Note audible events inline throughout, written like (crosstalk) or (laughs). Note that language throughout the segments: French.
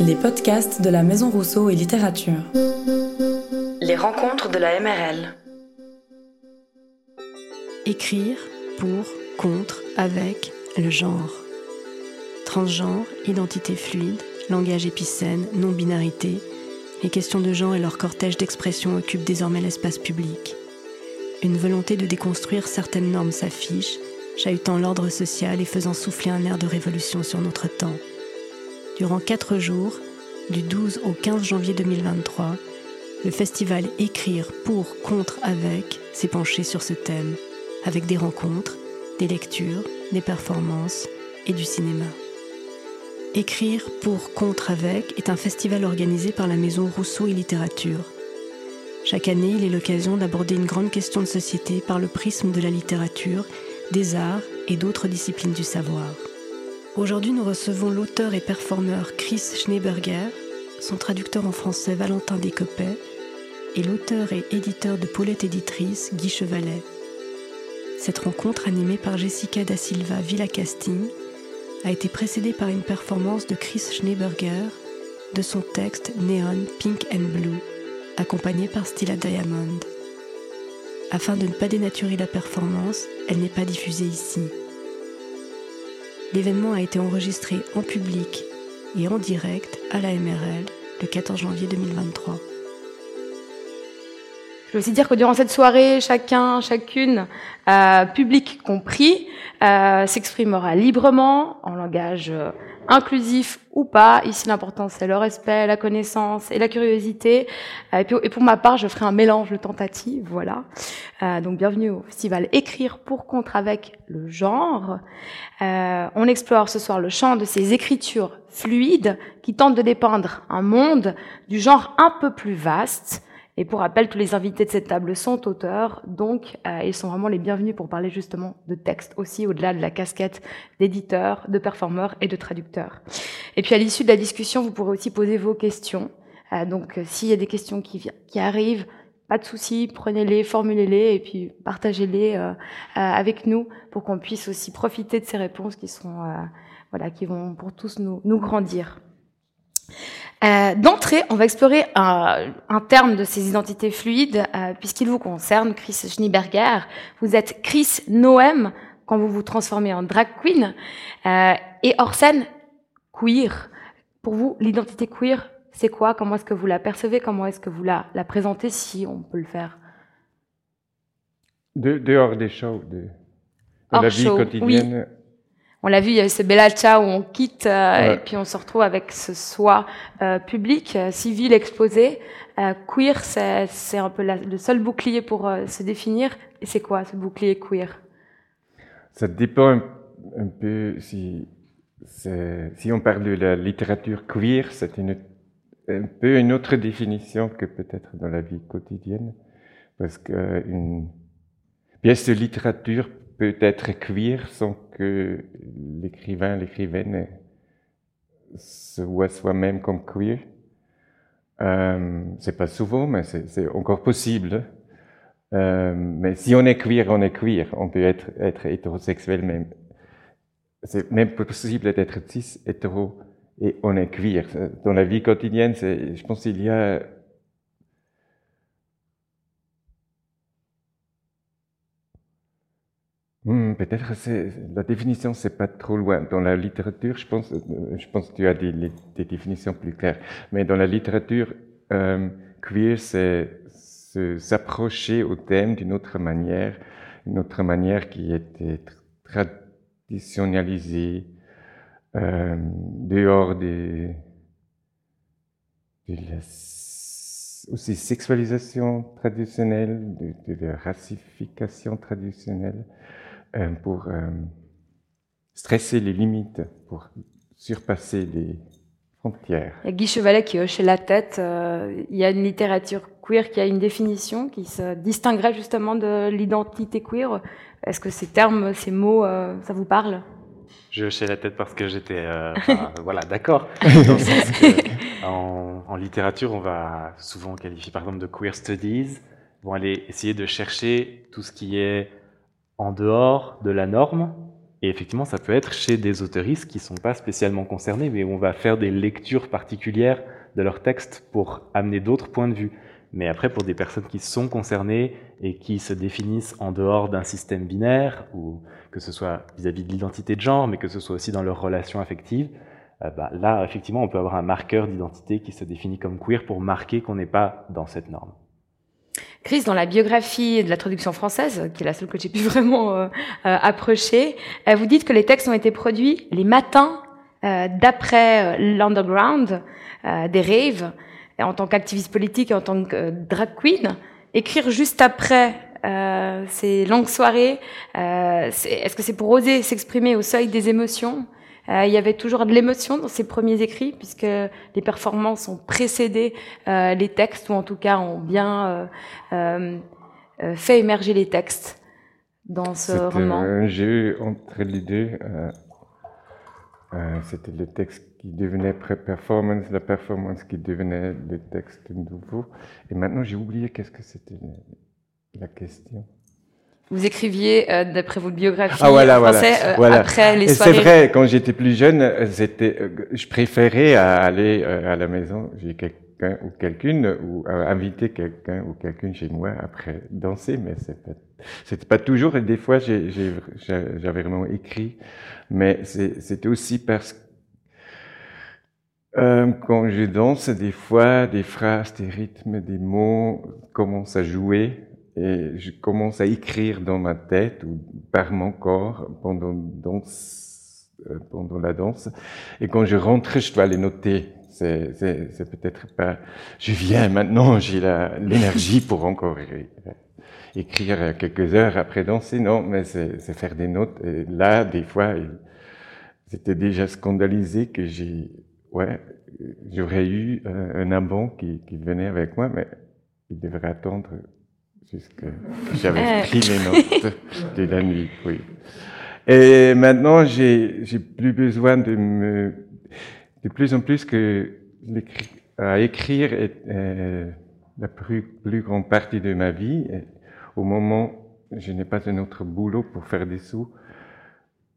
Les podcasts de la Maison Rousseau et Littérature. Les rencontres de la MRL. Écrire pour, contre, avec le genre. Transgenre, identité fluide, langage épicène, non-binarité, les questions de genre et leur cortège d'expression occupent désormais l'espace public. Une volonté de déconstruire certaines normes s'affiche, chahutant l'ordre social et faisant souffler un air de révolution sur notre temps. Durant quatre jours, du 12 au 15 janvier 2023, le festival Écrire pour, contre, avec s'est penché sur ce thème, avec des rencontres, des lectures, des performances et du cinéma. Écrire pour, contre, avec est un festival organisé par la Maison Rousseau et Littérature. Chaque année, il est l'occasion d'aborder une grande question de société par le prisme de la littérature, des arts et d'autres disciplines du savoir. Aujourd'hui, nous recevons l'auteur et performeur Chris Schneeberger, son traducteur en français Valentin Descopet et l'auteur et éditeur de Paulette Éditrice Guy Chevalet. Cette rencontre animée par Jessica da Silva Villacasting a été précédée par une performance de Chris Schneeberger de son texte Neon Pink and Blue, accompagné par Stila Diamond. Afin de ne pas dénaturer la performance, elle n'est pas diffusée ici. L'événement a été enregistré en public et en direct à la MRL le 14 janvier 2023. Je veux aussi dire que durant cette soirée, chacun, chacune, euh, public compris, euh, s'exprimera librement en langage euh, inclusif ou pas. Ici, l'important, c'est le respect, la connaissance et la curiosité. Euh, et, pour ma part, je ferai un mélange de tentatives. Voilà. Euh, donc, bienvenue au festival Écrire pour contre avec le genre. Euh, on explore ce soir le champ de ces écritures fluides qui tentent de dépeindre un monde du genre un peu plus vaste et pour rappel, tous les invités de cette table sont auteurs, donc euh, ils sont vraiment les bienvenus pour parler justement de texte aussi, au-delà de la casquette d'éditeur, de performeur et de traducteur. Et puis à l'issue de la discussion, vous pourrez aussi poser vos questions. Euh, donc euh, s'il y a des questions qui, qui arrivent, pas de souci, prenez-les, formulez-les et puis partagez-les euh, avec nous pour qu'on puisse aussi profiter de ces réponses qui sont, voilà, qui vont pour tous nous, nous grandir. Euh, D'entrée, on va explorer un, un, terme de ces identités fluides, euh, puisqu'il vous concerne, Chris Schneeberger. Vous êtes Chris Noem quand vous vous transformez en drag queen, euh, et hors scène, queer. Pour vous, l'identité queer, c'est quoi? Comment est-ce que vous la percevez? Comment est-ce que vous la, la, présentez, si on peut le faire? De, Dehors des shows, de, de la vie show, quotidienne. Oui on l'a vu, il y a eu ce Bella Ciao où on quitte euh, ouais. et puis on se retrouve avec ce soi euh, public, euh, civil, exposé. queer, c'est un peu la, le seul bouclier pour se définir. Et c'est quoi ce bouclier queer? Ça dépend un, un peu si, si on parle de la littérature queer, c'est une, un peu une autre définition que peut-être dans la vie quotidienne. Parce qu'une pièce de littérature peut être queer sans que l'écrivain, l'écrivaine se voit soi-même comme queer. Euh, c'est pas souvent, mais c'est encore possible. Euh, mais si on est queer, on est queer. On peut être, hétérosexuel même. C'est même possible d'être cis, hétéro, et on est queer. Dans la vie quotidienne, je pense qu'il y a Hmm, Peut-être c'est la définition c'est pas trop loin. Dans la littérature, je pense, je pense que tu as des, définitions plus claires. Mais dans la littérature, euh, queer, c'est s'approcher au thème d'une autre manière, une autre manière qui était traditionnalisée, euh, dehors de la aussi sexualisation traditionnelle, de, de la racification traditionnelle euh, pour euh, stresser les limites, pour surpasser les frontières. Il y a Guy Chevalet qui hochait la tête. Euh, il y a une littérature queer qui a une définition qui se distinguerait justement de l'identité queer. Est-ce que ces termes, ces mots, euh, ça vous parle? Je hochais la tête parce que j'étais euh, (laughs) enfin, voilà, d'accord. (laughs) En, en, littérature, on va souvent qualifier par exemple de queer studies, vont aller essayer de chercher tout ce qui est en dehors de la norme Et effectivement, ça peut être chez des autoristes qui sont pas spécialement concernés, mais on va faire des lectures particulières de leur texte pour amener d'autres points de vue. Mais après, pour des personnes qui sont concernées et qui se définissent en dehors d'un système binaire, ou que ce soit vis-à-vis de l'identité de genre, mais que ce soit aussi dans leurs relations affectives, euh, bah, là, effectivement, on peut avoir un marqueur d'identité qui se définit comme queer pour marquer qu'on n'est pas dans cette norme. Chris, dans la biographie de la traduction française, qui est la seule que j'ai pu (laughs) vraiment euh, euh, approcher, vous dites que les textes ont été produits les matins d'après l'underground, des raves, en tant qu'activiste politique et en tant que drag queen. Écrire juste après ces longues soirées, est-ce que c'est pour oser s'exprimer au seuil des émotions? Euh, il y avait toujours de l'émotion dans ces premiers écrits, puisque les performances ont précédé euh, les textes, ou en tout cas ont bien euh, fait émerger les textes dans ce roman. un jeu entre les deux. C'était le texte qui devenait pré-performance, la performance qui devenait le texte nouveau. Et maintenant, j'ai oublié qu'est-ce que c'était la question. Vous écriviez, euh, d'après votre biographie, ah, voilà, français, euh, voilà, après les soirées. C'est vrai, quand j'étais plus jeune, c'était, euh, je préférais aller à la maison, j'ai quelqu'un ou quelqu'une, ou inviter quelqu'un ou quelqu'une chez moi après danser, mais c'était pas toujours, et des fois j'avais vraiment écrit, mais c'était aussi parce que euh, quand je danse, des fois, des phrases, des rythmes, des mots commencent à jouer et je commence à écrire dans ma tête ou par mon corps pendant, euh, la danse. Et quand je rentre, je dois les noter. C'est, peut-être pas. Je viens maintenant, j'ai l'énergie pour encore écrire quelques heures après danser. Non, mais c'est, faire des notes. Et là, des fois, c'était déjà scandalisé que j'ai, ouais, j'aurais eu euh, un qui, qui venait avec moi, mais il devrait attendre puisque j'avais pris les notes de la nuit, oui. Et maintenant, j'ai, j'ai plus besoin de me, de plus en plus que à écrire est euh, la plus, plus grande partie de ma vie. au moment, je n'ai pas un autre boulot pour faire des sous.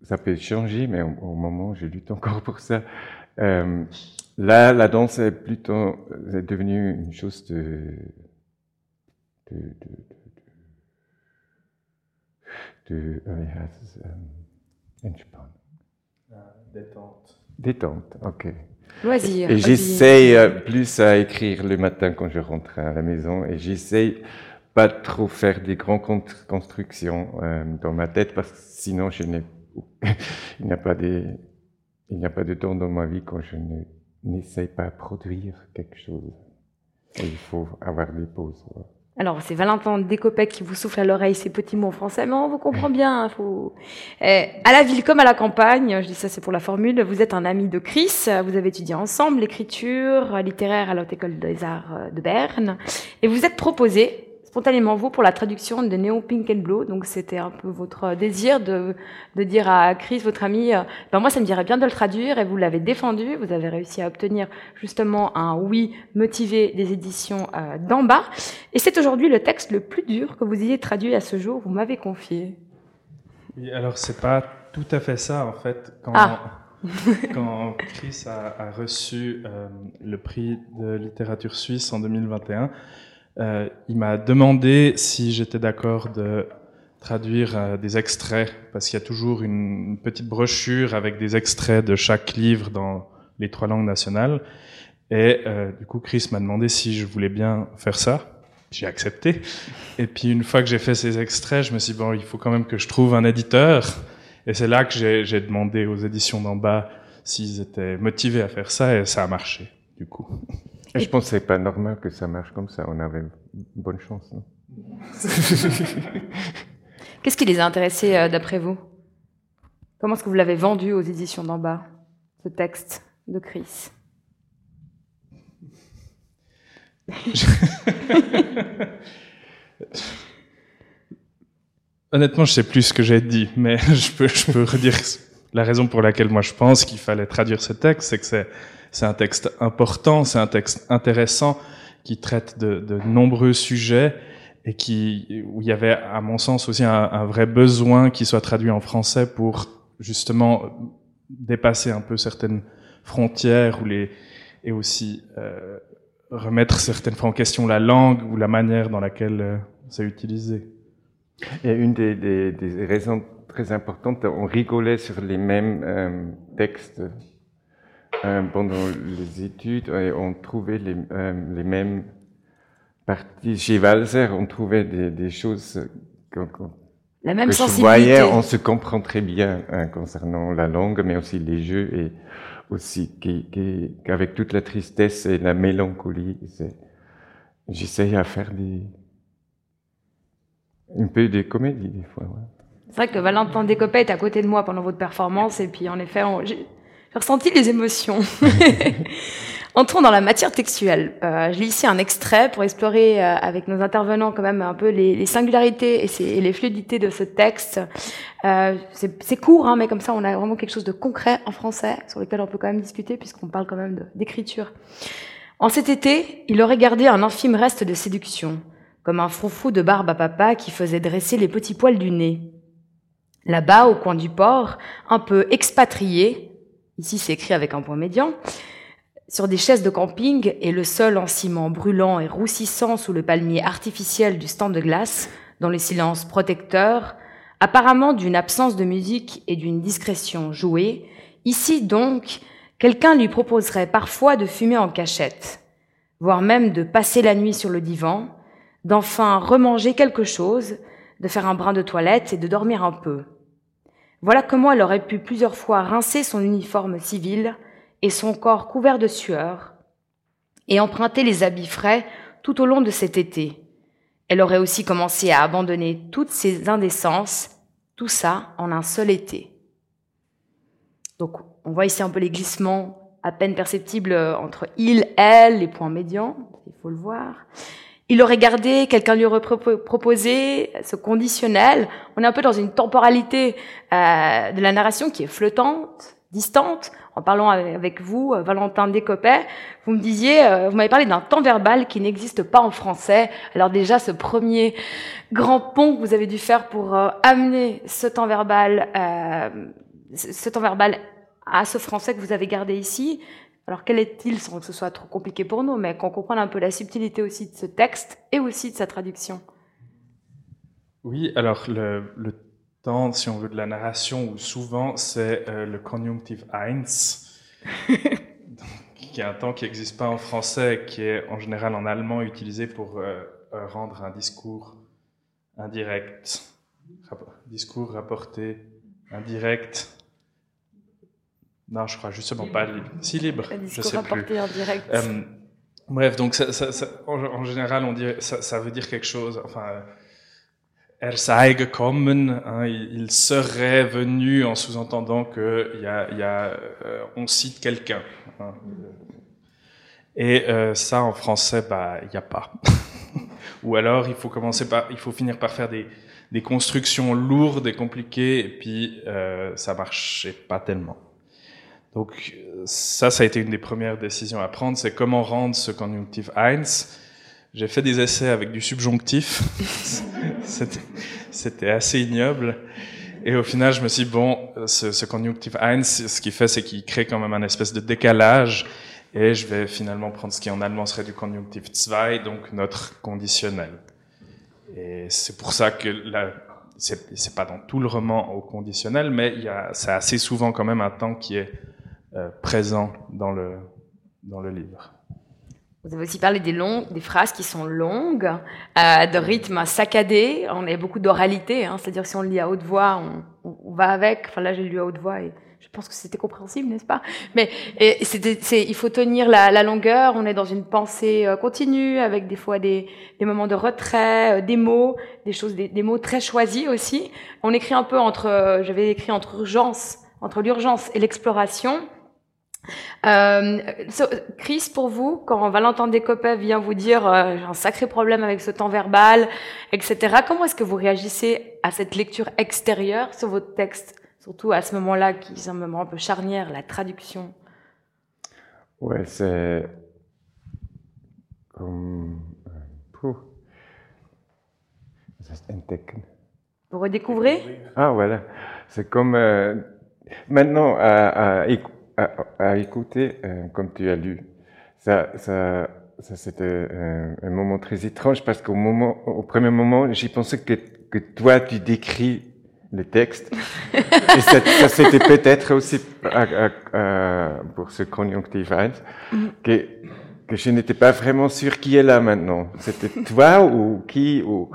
Ça peut changer, mais au, moment, je lutte encore pour ça. Euh, là, la danse est plutôt est devenue une chose de de, de, de um, Détente. Détente, ok. Loisir. Et j'essaye euh, plus à écrire le matin quand je rentre à la maison et j'essaye pas trop faire des grandes constructions euh, dans ma tête parce que sinon je n'ai (laughs) il n'y a pas des il n'y a pas de temps dans ma vie quand je ne n'essaye pas à produire quelque chose. Et il faut avoir des pauses. Alors, c'est Valentin Descopec qui vous souffle à l'oreille ces petits mots français, mais on vous comprend bien. Hein, faut... Eh, à la ville comme à la campagne, je dis ça c'est pour la formule, vous êtes un ami de Chris, vous avez étudié ensemble l'écriture littéraire à l'Haute École des Arts de Berne, et vous êtes proposé spontanément vous pour la traduction de Néo Pink and Blue. Donc c'était un peu votre désir de, de dire à Chris, votre ami, euh, ben moi ça me dirait bien de le traduire et vous l'avez défendu. Vous avez réussi à obtenir justement un oui motivé des éditions euh, d'en bas. Et c'est aujourd'hui le texte le plus dur que vous ayez traduit à ce jour. Vous m'avez confié. Oui, alors c'est pas tout à fait ça en fait. Quand, ah. (laughs) quand Chris a, a reçu euh, le prix de littérature suisse en 2021, euh, il m'a demandé si j'étais d'accord de traduire euh, des extraits, parce qu'il y a toujours une, petite brochure avec des extraits de chaque livre dans les trois langues nationales. Et euh, du coup, Chris m'a demandé si je voulais bien faire ça. J'ai accepté. Et puis une fois que j'ai fait ces extraits, je me suis dit, bon, il faut quand même que je trouve un éditeur. Et c'est là que j'ai demandé aux éditions d'en bas s'ils étaient motivés à faire ça, et ça a marché, du coup. Je pense que c'est pas normal que ça marche comme ça. On avait bonne chance. (laughs) Qu'est-ce qui les a intéressés euh, d'après vous? Comment est-ce que vous l'avez vendu aux éditions d'en bas, ce texte de Chris? (laughs) Honnêtement, je sais plus ce que j'ai dit, mais (laughs) je peux, je peux redire la raison pour laquelle moi je pense qu'il fallait traduire ce texte, c'est que c'est c'est un texte important, c'est un texte intéressant qui traite de, de, nombreux sujets et qui où il y avait, à mon sens, aussi un, un, vrai besoin qui soit traduit en français pour justement dépasser un peu certaines frontières ou les, et aussi euh, remettre certaines fois en question la langue ou la manière dans laquelle euh, c'est utilisé. Et une des, des, des, raisons très importantes, on rigolait sur les mêmes euh, textes pendant les études et on trouvait les, euh, les mêmes parties. Chez Walzer, on trouvait des, des choses qu'on la même que sensibilité. voyais, on se comprend très bien hein, concernant la langue, mais aussi les jeux et aussi qu'avec toute la tristesse et la mélancolie, j'essaye à faire des, un peu de comédie des fois. Ouais. C'est vrai que Valentin Descopet est à côté de moi pendant votre performance et puis en effet, j'ai ressenti les émotions. (laughs) Entrons dans la matière textuelle. Euh, je lis ici un extrait pour explorer euh, avec nos intervenants quand même un peu les, les singularités et, et, les fluidités de ce texte. Euh, c'est court, hein, mais comme ça on a vraiment quelque chose de concret en français sur lequel on peut quand même discuter puisqu'on parle quand même d'écriture. En cet été, il aurait gardé un infime reste de séduction, comme un froufrou de barbe à papa qui faisait dresser les petits poils du nez. Là-bas, au coin du port, un peu expatrié, ici c'est écrit avec un point médian, sur des chaises de camping et le sol en ciment brûlant et roussissant sous le palmier artificiel du stand de glace, dans le silence protecteur, apparemment d'une absence de musique et d'une discrétion jouée, ici donc, quelqu'un lui proposerait parfois de fumer en cachette, voire même de passer la nuit sur le divan, d'enfin remanger quelque chose, de faire un brin de toilette et de dormir un peu. Voilà comment elle aurait pu plusieurs fois rincer son uniforme civil, et son corps couvert de sueur, et emprunter les habits frais tout au long de cet été. Elle aurait aussi commencé à abandonner toutes ses indécences, tout ça en un seul été. Donc on voit ici un peu les glissements à peine perceptibles entre il, elle, les points médians, il faut le voir. Il aurait gardé, quelqu'un lui aurait proposé ce conditionnel. On est un peu dans une temporalité euh, de la narration qui est flottante, distante en parlant avec vous, euh, Valentin Descopet, vous me disiez, euh, vous m'avez parlé d'un temps verbal qui n'existe pas en français. Alors déjà, ce premier grand pont que vous avez dû faire pour euh, amener ce temps verbal, ce temps verbal à ce français que vous avez gardé ici. Alors quel est-il, sans que ce soit trop compliqué pour nous, mais qu'on comprenne un peu la subtilité aussi de ce texte et aussi de sa traduction? Oui, alors le, le temps, si on veut, de la narration, souvent c'est euh, le conjunctif eins, (laughs) qui est un temps qui n'existe pas en français, qui est en général en allemand utilisé pour euh, euh rendre un discours indirect, discours rapporté, indirect. Non, je crois justement pas libre. Si libre, je sais plus. Indirect. Euh, bref, donc ça, ça, ça, en, en, général, on dit ça, ça veut dire quelque chose. Enfin, er sei gekommen, hein, il serait venu en sous-entendant que y a, y a, euh, on cite quelqu'un. Hein. Et euh, ça, en français, bah, il n'y a pas. (laughs) Ou alors, il faut commencer par, il faut finir par faire des, des constructions lourdes et compliquées, et puis euh, ça marchait pas tellement. Donc ça, ça a été une des premières décisions à prendre, c'est comment rendre ce conjunctif eins j'ai fait des essais avec du subjonctif. (laughs) C'était assez ignoble. Et au final, je me suis dit, bon, ce, ce conjunctif eins, ce qu'il fait, c'est qu'il crée quand même un espèce de décalage. Et je vais finalement prendre ce qui en allemand serait du conjunctif zwei, donc notre conditionnel. Et c'est pour ça que là, c'est pas dans tout le roman au conditionnel, mais il y a, c'est assez souvent quand même un temps qui est euh, présent dans le, dans le livre. Vous avez aussi parlé des, longues, des phrases qui sont longues, euh, de rythme saccadé. On a beaucoup d'oralité, hein, c'est-à-dire si on lit à haute voix, on, on, va avec. Enfin là, j'ai lu à haute voix et je pense que c'était compréhensible, n'est-ce pas? Mais et c'est, il faut tenir la, la, longueur. On est dans une pensée euh, continue, avec des fois des, des moments de retrait, euh, des mots, des choses, des, des, mots très choisis aussi. On écrit un peu entre, euh, j'avais écrit entre urgence, entre l'urgence et l'exploration. Euh, Chris, pour vous, quand Valentin Descopet vient vous dire euh, j'ai un sacré problème avec ce temps verbal, etc., comment est-ce que vous réagissez à cette lecture extérieure sur votre texte, surtout à ce moment-là, qui est un moment un peu charnière, la traduction? Ouais, c'est comme... Euh, vous redécouvrez? Ah, voilà. C'est comme... Euh, maintenant, à, à, écouter, euh, comme tu as lu, ça, ça, ça c'était un, moment très étrange parce qu'au moment, au premier moment, j'y pensais que, que toi, tu décris le texte. (laughs) Et ça, ça c'était peut-être aussi pour ce conjonctif 1 mm. que que je n'étais pas vraiment sûr qui est là maintenant. C'était toi ou qui ou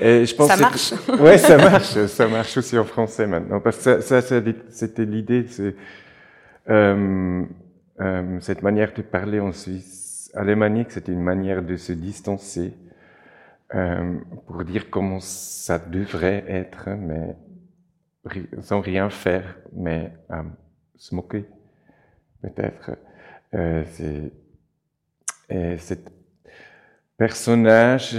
et je pense ça marche. ouais, ça marche. Ça marche aussi en français maintenant parce que ça, ça c'était l'idée. C'est euh, euh, cette manière de parler en Suisse alémanique, c'était une manière de se distancer euh, pour dire comment ça devrait être, mais sans rien faire, mais euh, se moquer peut-être. Euh, et cet personnage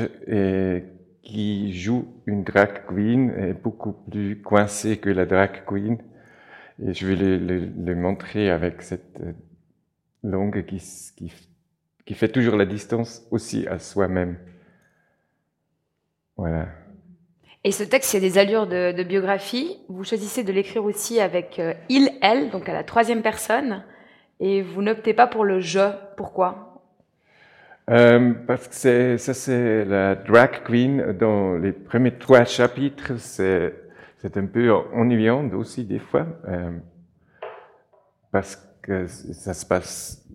qui joue une drag queen est beaucoup plus coincé que la drag queen. Et je vais le, montrer avec cette euh, langue qui, qui, qui, fait toujours la distance aussi à soi-même. Voilà. Et ce texte, il y a des allures de, de biographie. Vous choisissez de l'écrire aussi avec euh, il, elle, donc à la troisième personne. Et vous n'optez pas pour le je. Pourquoi? Euh, parce que c'est, ça, c'est la drag queen dans les premiers trois chapitres. C'est, c'est un peu ennuyant aussi des fois, euh, parce que ça se passe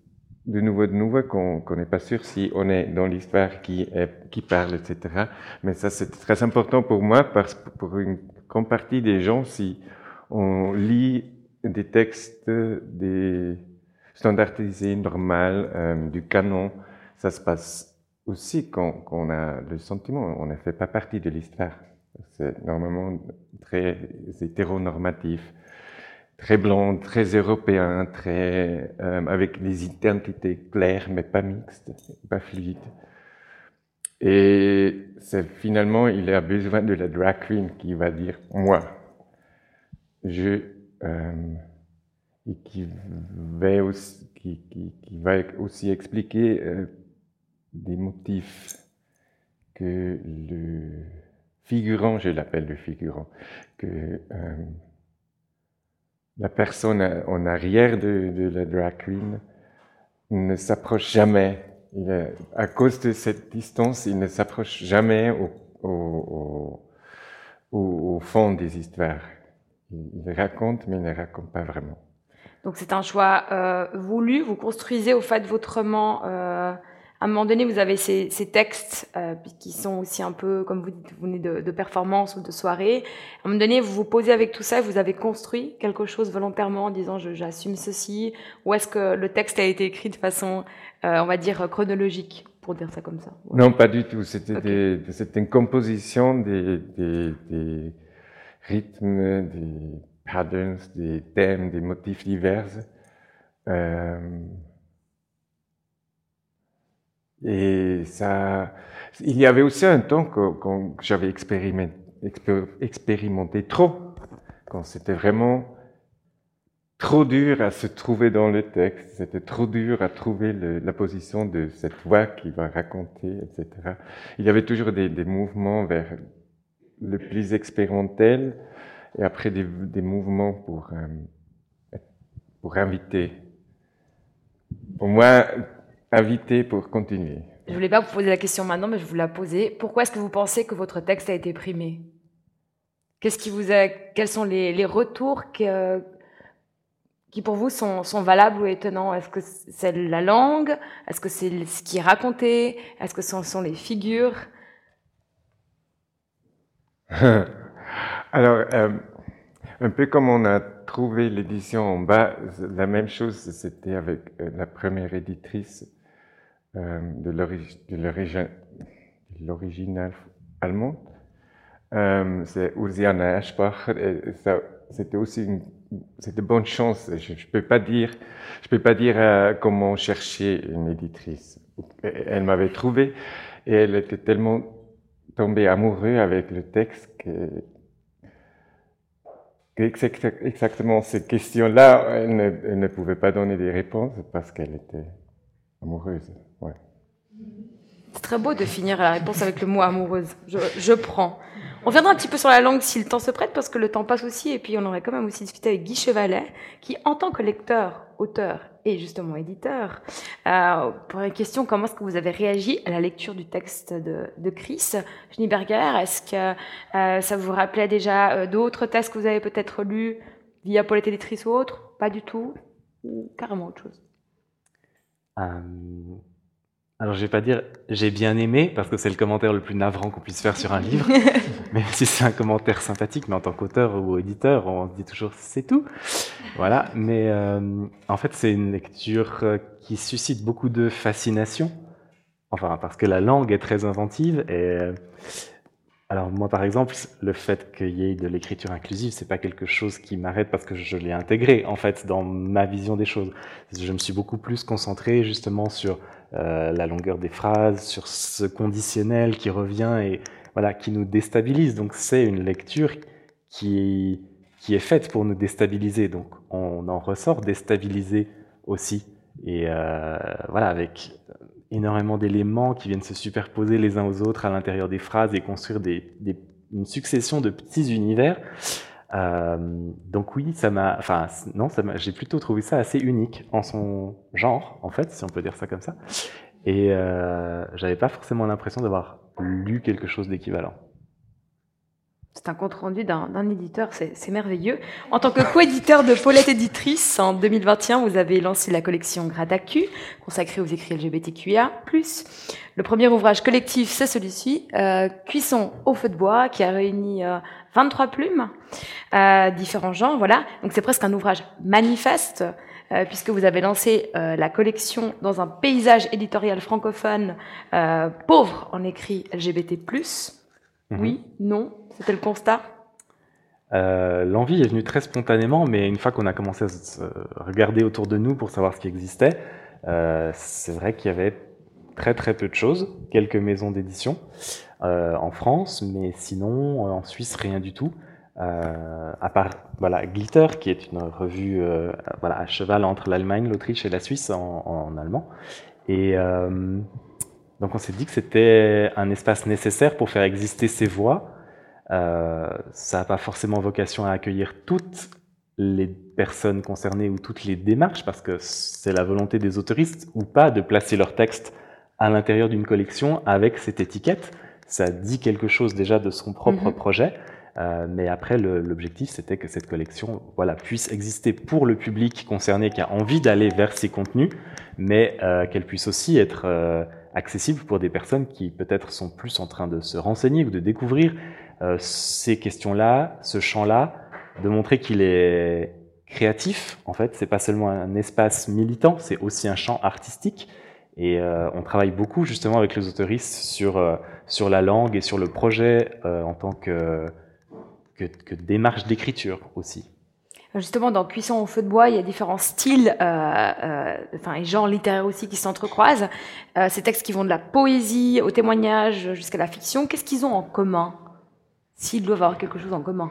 de nouveau, de nouveau, qu'on n'est pas sûr si on est dans l'histoire qui, qui parle, etc. Mais ça, c'est très important pour moi, parce que pour une grande partie des gens, si on lit des textes standardisés, normaux, euh, du canon, ça se passe aussi quand, on a le sentiment, on ne fait pas partie de l'histoire. C'est normalement très hétéronormatif, très blanc, très européen, très euh, avec des identités claires mais pas mixtes, pas fluides. Et finalement, il a besoin de la drag queen qui va dire moi, je, euh, et qui va aussi, qui, qui, qui va aussi expliquer euh, des motifs que le figurant, je l'appelle le figurant, que euh, la personne en arrière de, la drag queen ne s'approche jamais. À cause de cette distance, il ne s'approche jamais au, fond des histoires. Il, raconte, mais il ne raconte pas vraiment. Donc c'est un choix euh, voulu. Vous construisez au fait votre roman euh, à un moment donné, vous avez ces, textes euh, qui sont aussi un peu, comme vous dites, vous venez de, performance ou de soirée. À un moment donné, vous vous posez avec tout ça, vous avez construit quelque chose volontairement en disant j'assume ceci, ou est-ce que le texte a été écrit de façon, euh, on va dire, chronologique, pour dire ça comme ça? Non, pas du tout. C'était une composition des, des, rythmes, des patterns, des thèmes, des motifs divers. Euh, et ça, il y avait aussi un temps que, j'avais expérimenté, trop, quand c'était vraiment trop dur à se trouver dans le texte, c'était trop dur à trouver la position de cette voix qui va raconter, etc. Il y avait toujours des, mouvements vers le plus expérimental et après des, des mouvements pour, euh, pour inviter. Pour moi, invité pour continuer. Je ne voulais pas vous poser la question maintenant, mais je vous la poser. Pourquoi est-ce que vous pensez que votre texte a été primé? Qu'est-ce qui vous a, Quels sont les, retours qui pour vous sont, valables ou étonnants? Est-ce que c'est la langue? Est-ce que c'est ce qui est raconté? Est-ce que ce sont les figures? (laughs) Alors, euh, un peu comme on a trouvé l'édition en bas, la même chose, c'était avec euh, la première éditrice euh, de l'original allemand. Euh, c'est Ursiana Eschbach. C'était aussi une c'était bonne chance. Je ne peux pas dire, je peux pas dire euh, comment chercher une éditrice. Elle m'avait trouvé et elle était tellement tombée amoureuse avec le texte que, exactement ces questions-là, elle ne, pouvait pas donner des réponses parce qu'elle était amoureuse. Ouais. C'est très beau de finir la réponse avec le mot amoureuse. Je, je prends. On viendra un petit peu sur la langue si le temps se prête, parce que le temps passe aussi, et puis on aurait quand même aussi discuté avec Guy Chevalet, qui en tant que lecteur, auteur et justement éditeur, euh, pour la question comment est-ce que vous avez réagi à la lecture du texte de, de Chris Schneeberger Est-ce que euh, ça vous rappelait déjà euh, d'autres textes que vous avez peut-être lus via Paulette Éditrice ou autre? Pas du tout? Ou carrément autre chose? Euh, alors, je vais pas dire j'ai bien aimé, parce que c'est le commentaire le plus navrant qu'on puisse faire sur un livre, (laughs) même si c'est un commentaire sympathique, mais en tant qu'auteur ou éditeur, on se dit toujours c'est tout. Voilà, mais euh, en fait, c'est une lecture euh, qui suscite beaucoup de fascination, enfin, parce que la langue est très inventive. Et euh, alors, moi, par exemple, le fait qu'il y ait de l'écriture inclusive, c'est pas quelque chose qui m'arrête parce que je l'ai intégré, en fait, dans ma vision des choses. Je me suis beaucoup plus concentré justement sur euh, la longueur des phrases, sur ce conditionnel qui revient et voilà, qui nous déstabilise. Donc c'est une lecture qui, qui est faite pour nous déstabiliser. Donc on en ressort déstabilisé aussi. Et euh, voilà, avec énormément d'éléments qui viennent se superposer les uns aux autres à l'intérieur des phrases et construire des, des, une succession de petits univers. Euh, donc oui, ça m'a, enfin non, ça j'ai plutôt trouvé ça assez unique en son genre, en fait, si on peut dire ça comme ça. Et euh, j'avais pas forcément l'impression d'avoir lu quelque chose d'équivalent. C'est un compte rendu d'un éditeur, c'est merveilleux. En tant que coéditeur de Paulette Éditrice, en 2021, vous avez lancé la collection Gradacu, consacrée aux écrits LGBTQIA+. Le premier ouvrage collectif, c'est celui-ci, euh, Cuisson au feu de bois, qui a réuni euh, 23 plumes, euh, différents genres, voilà. Donc c'est presque un ouvrage manifeste, euh, puisque vous avez lancé euh, la collection dans un paysage éditorial francophone euh, pauvre en écrit LGBT+. Mhm. Oui, non, c'était le constat? Euh, L'envie est venue très spontanément, mais une fois qu'on a commencé à se regarder autour de nous pour savoir ce qui existait, euh, c'est vrai qu'il y avait très très peu de choses, quelques maisons d'édition euh, en France, mais sinon en Suisse rien du tout. À part voilà Glitter qui est une revue voilà à cheval entre l'Allemagne, l'Autriche et la Suisse en, en allemand. Et donc on s'est dit que c'était un espace nécessaire pour faire exister ces voix. Euh, ça n'a pas forcément vocation à accueillir toutes les personnes concernées ou toutes les démarches, parce que c'est la volonté des autoristes ou pas de placer leur texte à l'intérieur d'une collection avec cette étiquette. Ça dit quelque chose déjà de son propre mmh. projet. Euh, mais après, l'objectif, c'était que cette collection voilà, puisse exister pour le public concerné qui a envie d'aller vers ces contenus, mais euh, qu'elle puisse aussi être euh, accessible pour des personnes qui peut-être sont plus en train de se renseigner ou de découvrir ces questions-là, ce champ-là, de montrer qu'il est créatif. En fait, c'est pas seulement un espace militant, c'est aussi un champ artistique et euh, on travaille beaucoup justement avec les autoristes sur, euh, sur la langue et sur le projet euh, en tant que, que, démarche d'écriture aussi. Justement, dans Cuisson au feu de bois, il y a différents styles, euh, euh, enfin, et genres littéraires aussi qui s'entrecroisent. Euh, ces textes qui vont de la poésie au témoignage jusqu'à la fiction, qu'est-ce qu'ils ont en commun? S'ils doivent avoir quelque chose en commun.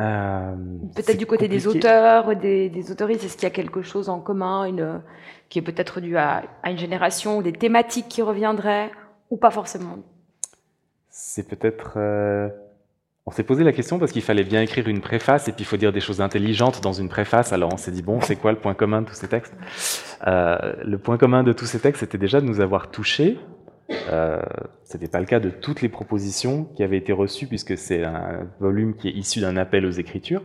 Euh, Peut-être du côté compliqué. des auteurs, des, des autoristes, est-ce qu'il y a quelque chose en commun, une, qui est peut-être dû à, à, une génération, ou des thématiques qui reviendraient, ou pas forcément? C'est peut-être... Euh, on s'est posé la question parce qu'il fallait bien écrire une préface, et puis il faut dire des choses intelligentes dans une préface, alors on s'est dit, bon, c'est quoi le point commun de tous ces textes? Euh, Le point commun de tous ces textes, c'était déjà de nous avoir touchés, euh, C'était pas le cas de toutes les propositions qui avaient été reçues puisque c'est un volume qui est issu d'un appel aux écritures.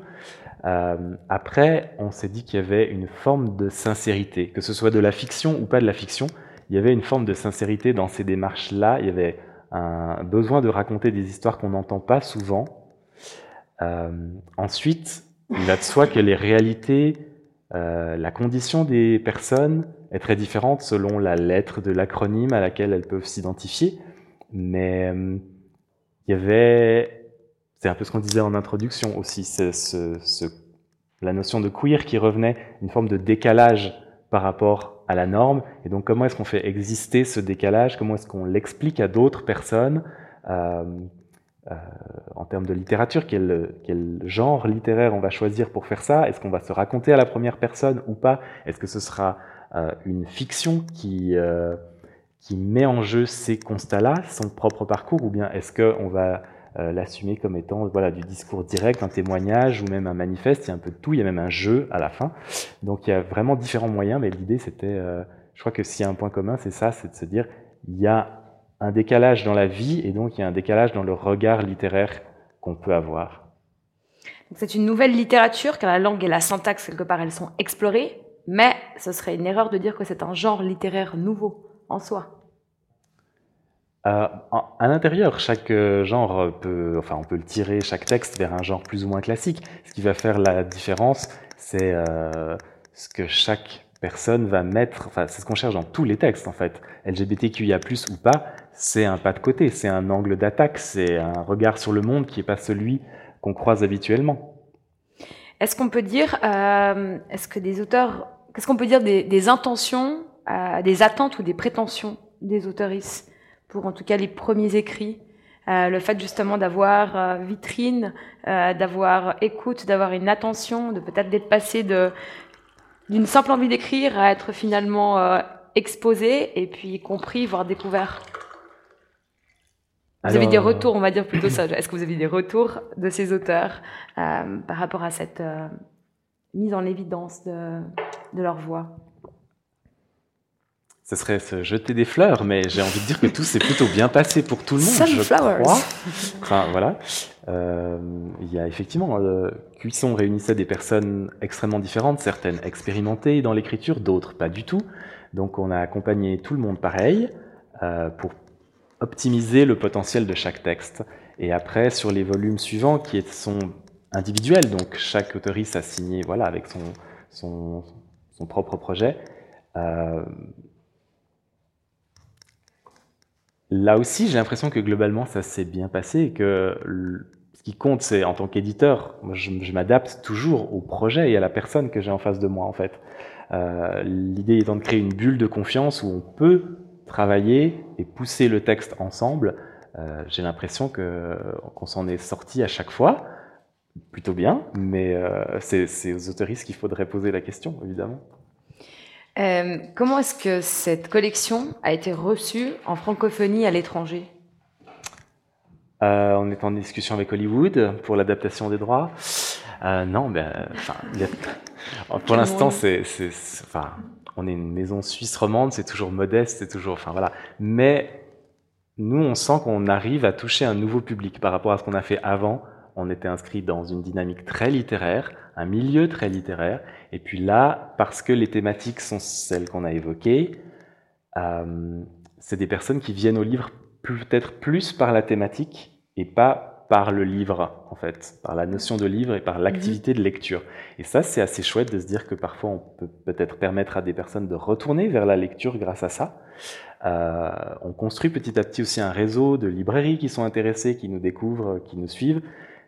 Euh, après, on s'est dit qu'il y avait une forme de sincérité, que ce soit de la fiction ou pas de la fiction. Il y avait une forme de sincérité dans ces démarches-là. Il y avait un besoin de raconter des histoires qu'on n'entend pas souvent. Euh, ensuite, il va de soi que les réalités, euh, la condition des personnes est très différente selon la lettre de l'acronyme à laquelle elles peuvent s'identifier. Mais euh, il y avait, c'est un peu ce qu'on disait en introduction aussi, la notion de queer qui revenait, une forme de décalage par rapport à la norme. Et donc, comment est-ce qu'on fait exister ce décalage? Comment est-ce qu'on l'explique à d'autres personnes euh, euh, en termes de littérature? Quel, genre littéraire on va choisir pour faire ça? Est-ce qu'on va se raconter à la première personne ou pas? Est-ce que ce sera une fiction qui, euh, qui met en jeu ces constats-là, son propre parcours, ou bien est-ce qu'on va euh, l'assumer comme étant voilà, du discours direct, un témoignage ou même un manifeste, il y a un peu de tout, il y a même un jeu à la fin. Donc il y a vraiment différents moyens, mais l'idée c'était, euh, je crois que s'il y a un point commun, c'est ça, c'est de se dire, il y a un décalage dans la vie et donc il y a un décalage dans le regard littéraire qu'on peut avoir. C'est une nouvelle littérature, car la langue et la syntaxe, quelque part, elles sont explorées, mais ce serait une erreur de dire que c'est un genre littéraire nouveau en soi euh, À l'intérieur, chaque euh, genre peut, enfin, on peut le tirer, chaque texte vers un genre plus ou moins classique. Ce qui va faire la différence, c'est euh, ce que chaque personne va mettre, enfin, c'est ce qu'on cherche dans tous les textes, en fait. LGBTQIA+, ou pas, c'est un pas de côté, c'est un angle d'attaque, c'est un regard sur le monde qui n'est pas celui qu'on croise habituellement. Est-ce qu'on peut dire, euh, est-ce que des auteurs, qu'est-ce qu'on peut dire des, des intentions euh, des attentes ou des prétentions des autoristes pour en tout cas les premiers écrits. Euh, le fait justement d'avoir euh, vitrine, d'avoir écoute, d'avoir une attention, de peut-être d'être passé de d'une simple envie d'écrire à être finalement exposé et puis compris, voire découvert? Vous avez des retours, on va dire plutôt ça. Est-ce que vous avez des retours de ces auteurs par rapport à cette mise en évidence de, de leur voix ce serait se jeter des fleurs, mais j'ai envie de dire que tout s'est plutôt bien passé pour tout le monde, je crois. Enfin, voilà. Euh, il y a effectivement, euh, Cuisson réunissait des personnes extrêmement différentes, certaines expérimentées dans l'écriture, d'autres pas du tout. Donc on a accompagné tout le monde pareil euh, pour optimiser le potentiel de chaque texte. Et après, sur les volumes suivants, qui sont individuels, donc chaque autoriste a signé voilà, avec son, son, propre projet, euh, Là aussi, j'ai l'impression que globalement, ça s'est bien passé et que ce qui compte, c'est en tant qu'éditeur, je, m'adapte toujours au projet et à la personne que j'ai en face de moi, en fait. Euh, L'idée étant de créer une bulle de confiance où on peut travailler et pousser le texte ensemble. Euh, j'ai l'impression qu'on s'en est sorti à chaque fois, plutôt bien, mais euh, c'est aux autoristes qu'il faudrait poser la question, évidemment. Euh, comment est-ce que cette collection a été reçue en francophonie à l'étranger? Euh, On est en discussion avec Hollywood pour l'adaptation des droits. Non, ben, (laughs) pour l'instant, c'est, enfin, on est une maison suisse romande, c'est toujours modeste, c'est toujours, enfin voilà. Mais nous, on sent qu'on arrive à toucher un nouveau public par rapport à ce qu'on a fait avant. On était inscrit dans une dynamique très littéraire, un milieu très littéraire, et puis là, parce que les thématiques sont celles qu'on a évoquées, euh, c'est des personnes qui viennent au livre peut-être plus par la thématique et pas par le livre, en fait, par la notion de livre et par l'activité de lecture. Et ça, c'est assez chouette de se dire que parfois on peut peut-être permettre à des personnes de retourner vers la lecture grâce à ça. Euh, on construit petit à petit aussi un réseau de librairies qui sont intéressées, qui nous découvrent, qui nous suivent.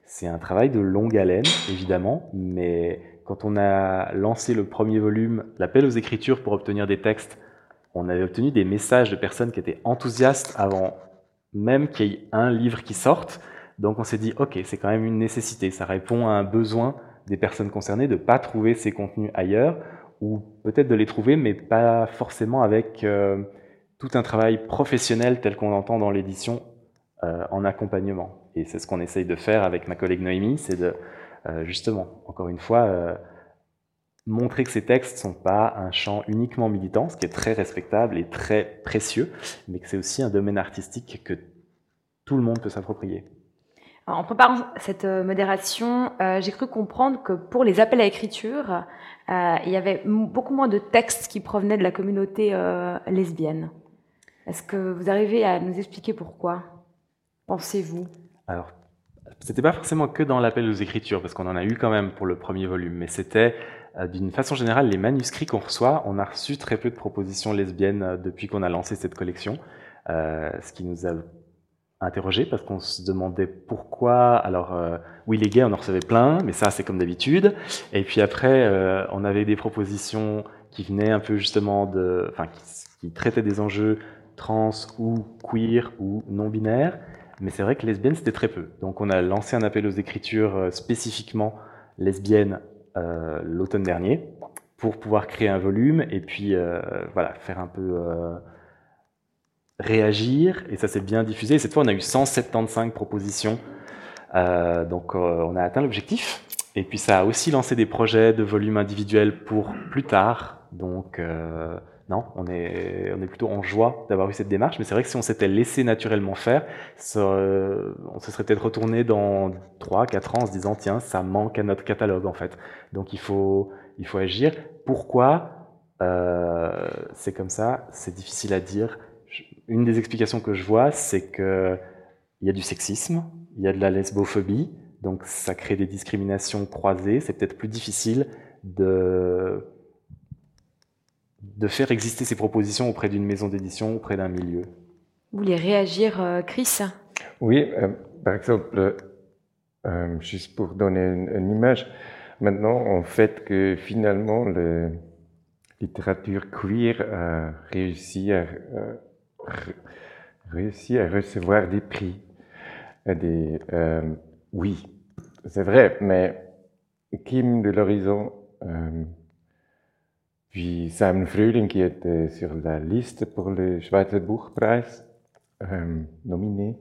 C'est un travail de longue haleine, évidemment, mais quand on a lancé le premier volume, l'appel aux écritures pour obtenir des textes, on avait obtenu des messages de personnes qui étaient enthousiastes avant même qu'il y ait un livre qui sorte. Donc on s'est dit, ok, c'est quand même une nécessité, ça répond à un besoin des personnes concernées de ne pas trouver ces contenus ailleurs, ou peut-être de les trouver, mais pas forcément avec euh, tout un travail professionnel tel qu'on l'entend dans l'édition en accompagnement. Et c'est ce qu'on essaye de faire avec ma collègue Noémie, c'est de euh, justement, encore une fois, euh, montrer que ces textes ne sont pas un champ uniquement militant, ce qui est très respectable et très précieux, mais que c'est aussi un domaine artistique que tout le monde peut s'approprier. En préparant cette euh, modération, j'ai cru comprendre que pour les appels à écriture, il y avait beaucoup moins de textes qui provenaient de la communauté lesbienne. Est-ce que vous arrivez à nous expliquer pourquoi? Pensez-vous? Alors, c'était pas forcément que dans l'appel aux écritures, parce qu'on en a eu quand même pour le premier volume, mais c'était euh, d'une façon générale les manuscrits qu'on reçoit. On a reçu très peu de propositions lesbiennes euh, depuis qu'on a lancé cette collection, euh, ce qui nous a interrogé parce qu'on se demandait pourquoi. Alors oui, les gays, on en recevait plein, mais ça c'est comme d'habitude. Et puis après, on avait des propositions qui venaient un peu justement de, enfin, qui, qui traitaient des enjeux trans ou queer ou non binaires. Mais c'est vrai que lesbienne, c'était très peu. Donc on a lancé un appel aux écritures euh, spécifiquement lesbiennes euh, l'automne dernier pour pouvoir créer un volume et puis euh, voilà faire un peu euh, réagir, et ça s'est bien diffusé. Cette fois, on a eu 175 propositions, euh, donc euh, on a atteint l'objectif. Et puis ça a aussi lancé des projets de volume individuel pour plus tard. Donc non, on est, on est plutôt en joie d'avoir eu cette démarche. Mais c'est vrai que si on s'était laissé naturellement faire, on se serait peut-être retourné dans 3, 4 ans en se disant tiens, ça manque à notre catalogue en fait. Donc il faut, il faut agir. Pourquoi? Euh, c'est comme ça C'est difficile à dire. Une des explications que je vois, c'est que il y a du sexisme, il y a de la lesbophobie, donc ça crée des discriminations croisées. C'est peut-être plus difficile de de faire exister ces propositions auprès d'une maison d'édition, auprès d'un milieu. Vous voulez réagir, euh, Chris? Oui, euh, par exemple, euh, juste pour donner une, image, maintenant on fait que finalement la littérature queer a réussi à, réussi à recevoir des prix. Des, oui, c'est vrai, mais Kim de l'Horizon, euh, puis Sam Frühling qui était sur la liste pour le Schweizer Buchpreis euh, nominé,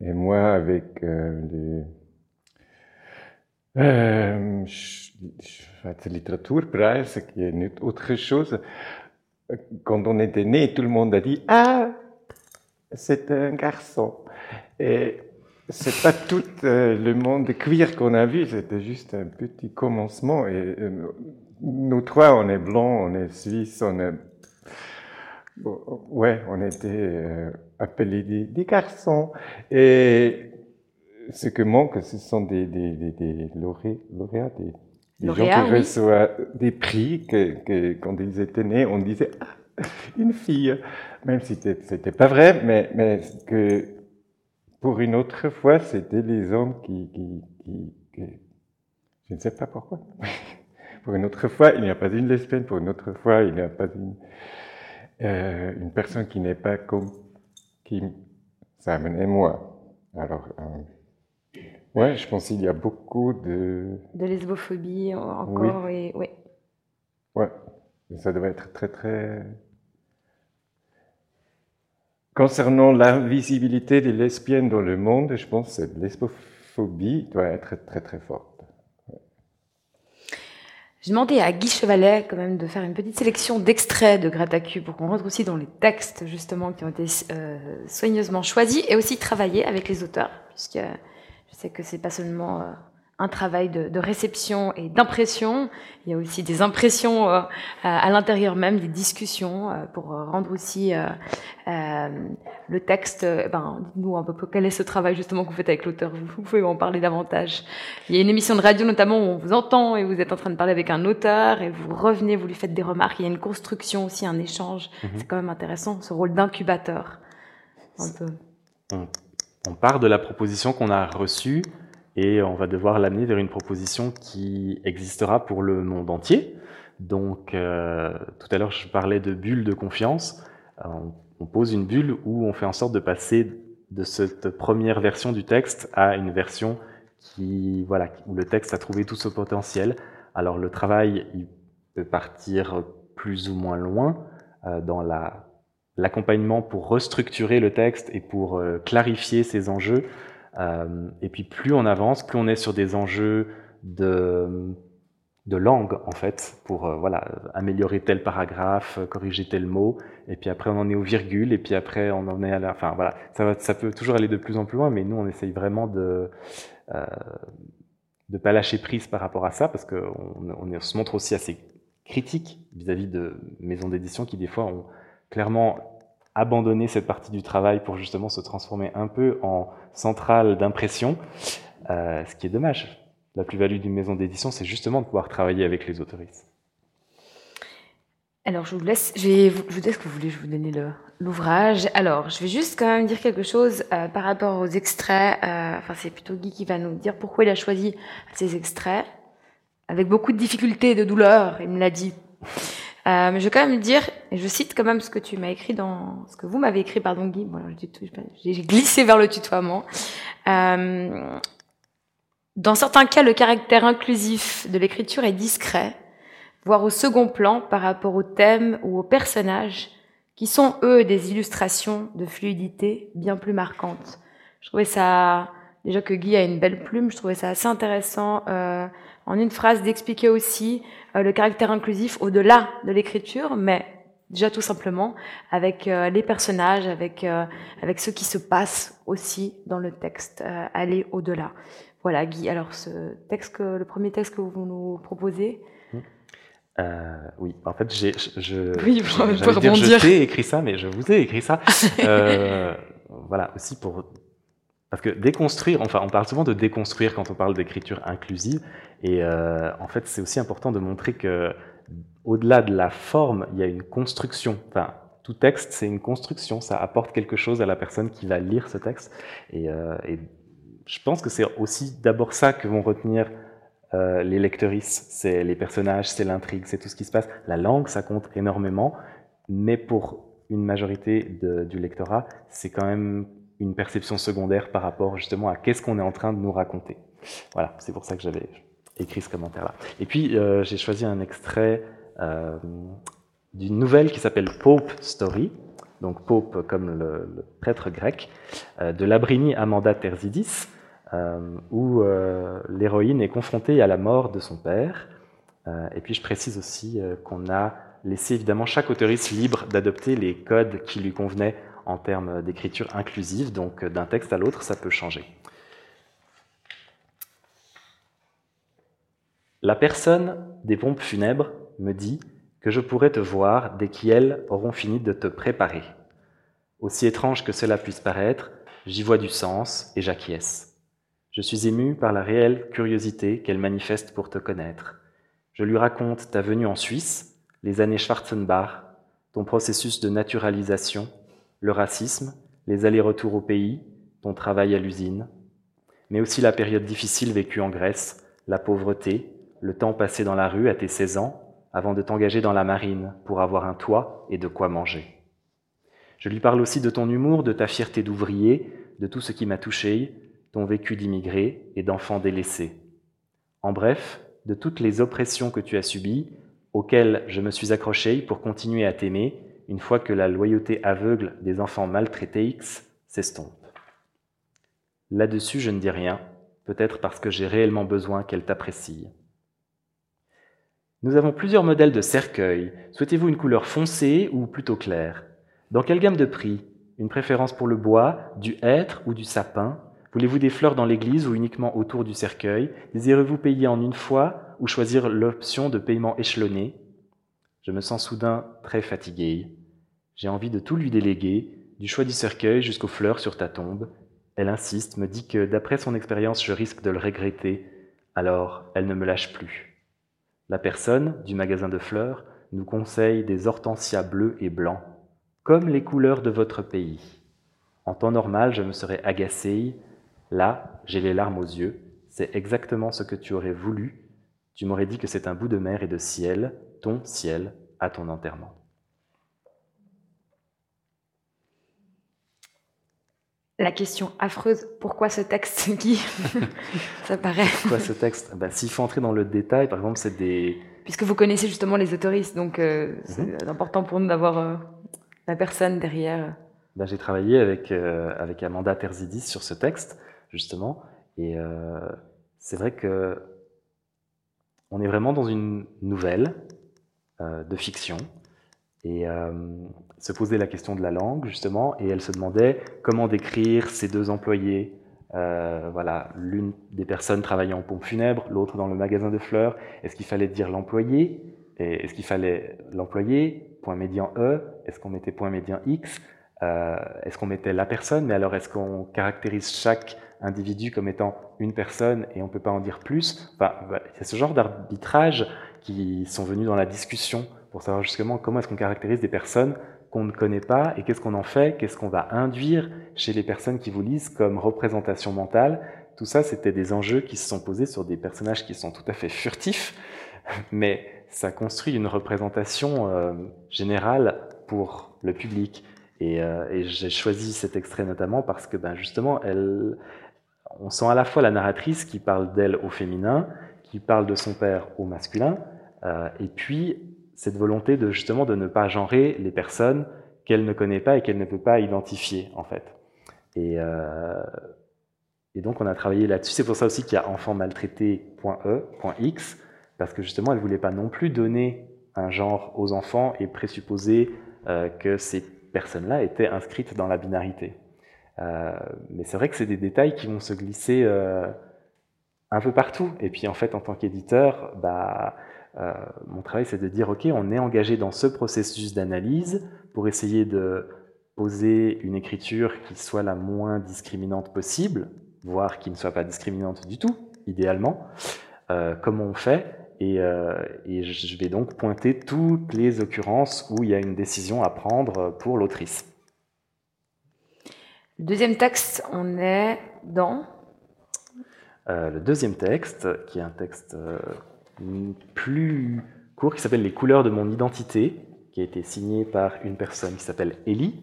et moi avec euh, le euh, Schweizer Literaturpreis, qui est une autre chose. Quand on était né, tout le monde a dit Ah, c'est un garçon. Et c'est pas tout euh, le monde queer qu'on a vu, c'était juste un petit commencement. Et euh, nous trois, on est blancs, on est suisses, on est ouais, on était euh, appelés des, garçons. Et ce que manque, ce sont des, des, des, des lauréats, des, gens qui reçoivent des prix que, que, quand ils étaient nés, on disait ah, une fille, même si c'était pas vrai, mais, mais que pour une autre fois, c'était les hommes qui, qui, qui, Je ne sais pas pourquoi. (laughs) pour une autre fois, il n'y a pas une lesbienne. Pour une autre fois, il n'y a pas une, euh, une personne qui n'est pas comme Kim, Simon et moi. Alors, euh, ouais, je pense qu'il y a beaucoup de... De lesbophobie encore, oui. et... Ouais. Ouais, ça doit être très, très Concernant l'invisibilité des lesbiennes dans le monde, je pense que cette lesbophobie doit être très très forte. J'ai demandé à Guy Chevalet quand même de faire une petite sélection d'extraits de Gratacu pour qu'on rentre aussi dans les textes justement qui ont été euh, soigneusement choisis et aussi travailler avec les auteurs, puisque je sais que c'est pas seulement euh, un travail de, réception et d'impression. Il y a aussi des impressions euh, à l'intérieur même, des discussions euh, pour rendre aussi euh, le texte. Ben, dites-nous un peu quel est ce travail justement que vous faites avec l'auteur. Vous, pouvez en parler davantage. Il y a une émission de radio notamment où on vous entend et vous êtes en train de parler avec un auteur et vous revenez, vous lui faites des remarques. Il y a une construction aussi, un échange. Mhm. C'est quand même intéressant ce rôle d'incubateur. On, on part de la proposition qu'on a reçue et on va devoir l'amener vers une proposition qui existera pour le monde entier. Donc, euh, tout à l'heure, je parlais de bulle de confiance. Euh, on, pose une bulle où on fait en sorte de passer de cette première version du texte à une version qui, voilà, où le texte a trouvé tout ce potentiel. Alors, le travail, il peut partir plus ou moins loin euh, dans la l'accompagnement pour restructurer le texte et pour euh, clarifier ses enjeux. Euh, et puis plus on avance, plus on est sur des enjeux de, de langue en fait, pour euh, voilà améliorer tel paragraphe, corriger tel mot, et puis après on en est aux virgules, et puis après on en est à la, enfin voilà, ça, va, ça peut toujours aller de plus en plus loin, mais nous on essaye vraiment de euh, de pas lâcher prise par rapport à ça, parce qu'on on, se montre aussi assez critique vis-à-vis -vis de maisons d'édition qui des fois ont clairement abandonner cette partie du travail pour justement se transformer un peu en centrale d'impression, euh, ce qui est dommage. La plus-value d'une maison d'édition, c'est justement de pouvoir travailler avec les autoristes. Alors, je vous laisse, je, vais je vous que vous voulez, je vous donner l'ouvrage? Alors, je vais juste quand même dire quelque chose euh, par rapport aux extraits. Euh, enfin, c'est plutôt Guy qui va nous dire pourquoi il a choisi ces extraits. Avec beaucoup de difficultés et de douleurs, il me l'a dit. Euh, je vais quand même dire, et je cite quand même ce que tu m'as écrit dans, ce que vous m'avez écrit, pardon Guy, bon, j'ai glissé vers le tutoiement. Euh, dans certains cas, le caractère inclusif de l'écriture est discret, voire au second plan par rapport au thème ou au personnage qui sont eux des illustrations de fluidité bien plus marquantes. Je trouvais ça déjà que Guy a une belle plume, je trouvais ça assez intéressant euh, en une phrase d'expliquer aussi euh, le caractère inclusif au-delà de l'écriture, mais déjà tout simplement avec euh, les personnages, avec euh, avec ce qui se passe aussi dans le texte, euh, aller au-delà. Voilà, Guy. Alors ce texte, que, le premier texte que vous nous proposez. Euh, oui, en fait, j'ai, je, oui, je, dire, je t'ai écrit ça, mais je vous ai écrit ça. (laughs) voilà, aussi pour parce que déconstruire, enfin, on parle souvent de déconstruire quand on parle d'écriture inclusive, et euh, en fait, c'est aussi important de montrer que au-delà de la forme, il y a une construction. Enfin, tout texte, c'est une construction, ça apporte quelque chose à la personne qui va lire ce texte. Et, euh, et je pense que c'est aussi d'abord ça que vont retenir euh, les lectrices, c'est les personnages, c'est l'intrigue, c'est tout ce qui se passe. La langue, ça compte énormément, mais pour une majorité de, du lectorat, c'est quand même une perception secondaire par rapport justement à qu'est-ce qu'on est en train de nous raconter. Voilà, c'est pour ça que j'avais écrit ce commentaire-là. Et puis, euh, j'ai choisi un extrait euh, d'une nouvelle qui s'appelle Pope Story, donc Pope comme le, prêtre grec, euh, de Labrini Amanda Terzidis, euh, où l'héroïne est confrontée à la mort de son père. Et puis je précise aussi qu'on a laissé évidemment chaque auteuriste libre d'adopter les codes qui lui convenaient en termes d'écriture inclusive, donc d'un texte à l'autre, ça peut changer. La personne des pompes funèbres me dit que je pourrai te voir dès qu'elles auront fini de te préparer. Aussi étrange que cela puisse paraître, j'y vois du sens et j'acquiesce. Je suis ému par la réelle curiosité qu'elle manifeste pour te connaître. Je lui raconte ta venue en Suisse, les années Schwarzenbach, ton processus de naturalisation, le racisme, les allers-retours au pays, ton travail à l'usine, mais aussi la période difficile vécue en Grèce, la pauvreté, le temps passé dans la rue à tes 16 ans, avant de t'engager dans la marine pour avoir un toit et de quoi manger. Je lui parle aussi de ton humour, de ta fierté d'ouvrier, de tout ce qui m'a touché, ton vécu d'immigré et d'enfant délaissé. En bref, de toutes les oppressions que tu as subies, auxquelles je me suis accroché pour continuer à t'aimer une fois que la loyauté aveugle des enfants maltraités X s'estompe. Là-dessus, je ne dis rien, peut-être parce que j'ai réellement besoin qu'elle t'apprécie. Nous avons plusieurs modèles de cercueil. Souhaitez-vous une couleur foncée ou plutôt claire? Dans quelle gamme de prix? Une préférence pour le bois, du hêtre ou du sapin? Voulez-vous des fleurs dans l'église ou uniquement autour du cercueil? Désirez-vous payer en une fois ou choisir l'option de paiement échelonné? Je me sens soudain très fatigué. J'ai envie de tout lui déléguer, du choix du cercueil jusqu'aux fleurs sur ta tombe. Elle insiste, me dit que d'après son expérience, je risque de le regretter. Alors, elle ne me lâche plus. La personne du magasin de fleurs nous conseille des hortensias bleus et blancs, comme les couleurs de votre pays. En temps normal, je me serais agacé. Là, j'ai les larmes aux yeux. C'est exactement ce que tu aurais voulu. Tu m'aurais dit que c'est un bout de mer et de ciel, ton ciel, à ton enterrement. La question affreuse, pourquoi ce texte, (laughs) Guy? Ça paraît. (laughs) Pourquoi ce texte? Ben, S'il faut entrer dans le détail, par exemple, c'est des... Puisque vous connaissez justement les autoristes, donc euh, c'est mm -hmm. important pour nous d'avoir euh, la personne derrière. Ben, J'ai travaillé avec, euh, avec Amanda Terzidis sur ce texte, justement, et c'est vrai que on est vraiment dans une nouvelle de fiction, et se posait la question de la langue justement, et elle se demandait comment décrire ces deux employés. Euh, voilà, l'une des personnes travaillant en pompe funèbre, l'autre dans le magasin de fleurs. Est-ce qu'il fallait dire l'employé? Est-ce qu'il fallait l'employé? Point médian E. Est-ce qu'on mettait point médian X? Euh, Est-ce qu'on mettait la personne? Mais alors, est-ce qu'on caractérise chaque individu comme étant une personne et on peut pas en dire plus? Enfin, a ce genre d'arbitrage qui sont venus dans la discussion pour savoir justement comment est-ce qu'on caractérise des personnes qu'on ne connaît pas et qu'est-ce qu'on en fait, qu'est-ce qu'on va induire chez les personnes qui vous lisent comme représentation mentale. Tout ça, c'était des enjeux qui se sont posés sur des personnages qui sont tout à fait furtifs, (laughs) mais ça construit une représentation euh, générale pour le public. Et, euh, et j'ai choisi cet extrait notamment parce que ben, justement, elle, on sent à la fois la narratrice qui parle d'elle au féminin, qui parle de son père au masculin, euh, et puis cette volonté de justement de ne pas genrer les personnes, qu'elle ne connaît pas et qu'elle ne peut pas identifier, en fait. Et, euh, donc, on a travaillé là-dessus. C'est pour ça aussi qu'il y a enfantmaltraité.e.x, parce que justement, elle voulait pas non plus donner un genre aux enfants et présupposer euh, que ces personnes-là étaient inscrites dans la binarité. Euh, mais c'est vrai que c'est des détails qui vont se glisser un peu partout. Et puis en fait, en tant qu'éditeur, bah, euh, mon travail, c'est de dire, OK, on est engagé dans ce processus d'analyse pour essayer de poser une écriture qui soit la moins discriminante possible, voire qui ne soit pas discriminante du tout, idéalement. Euh, comment on fait et, euh, et, je vais donc pointer toutes les occurrences où il y a une décision à prendre pour l'autrice. Le deuxième texte, on est dans? Euh, Le deuxième texte, qui est un texte plus court, qui s'appelle Les couleurs de mon identité, qui a été signé par une personne qui s'appelle Ellie,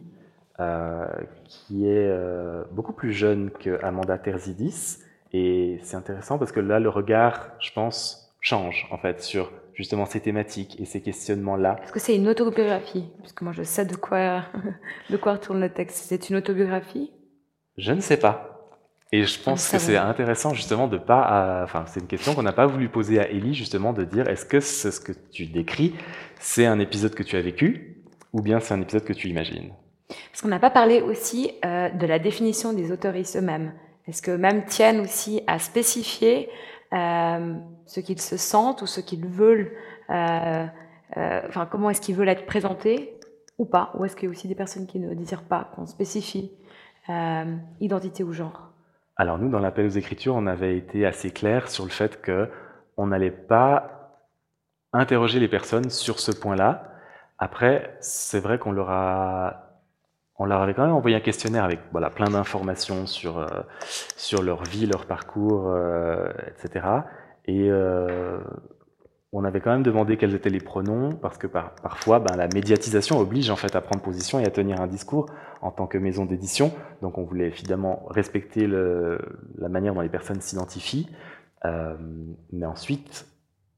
euh, qui est euh, beaucoup plus jeune que Amanda Terzidis. Et c'est intéressant parce que là, le regard, je pense, change en fait sur justement ces thématiques et ces questionnements-là. Est-ce que c'est une autobiographie Parce que moi, je sais de quoi, (laughs) de quoi retourne le texte. C'est une autobiographie? Je ne sais pas. Et je pense que c'est intéressant justement de pas, enfin c'est une question qu'on n'a pas voulu poser à Ellie justement de dire est-ce que ce que tu décris c'est un épisode que tu as vécu ou bien c'est un épisode que tu imagines? Parce qu'on n'a pas parlé aussi euh, de la définition des autoristes eux-mêmes. Est-ce que même tiennent aussi à spécifier euh, ce qu'ils se sentent ou ce qu'ils veulent, euh, euh, enfin comment est-ce qu'ils veulent être présentés ou pas? Ou est-ce qu'il y a aussi des personnes qui ne désirent pas qu'on spécifie euh, identité ou genre? Alors nous, dans l'appel aux écritures, on avait été assez clair sur le fait que on n'allait pas interroger les personnes sur ce point-là. Après, c'est vrai qu'on leur a, on leur avait quand même envoyé un questionnaire avec voilà plein d'informations sur euh, sur leur vie, leur parcours, euh, etc. Et euh, on avait quand même demandé quels étaient les pronoms, parce que par, parfois, ben, la médiatisation oblige en fait à prendre position et à tenir un discours en tant que maison d'édition. Donc on voulait évidemment respecter le, la manière dont les personnes s'identifient. Euh, mais ensuite,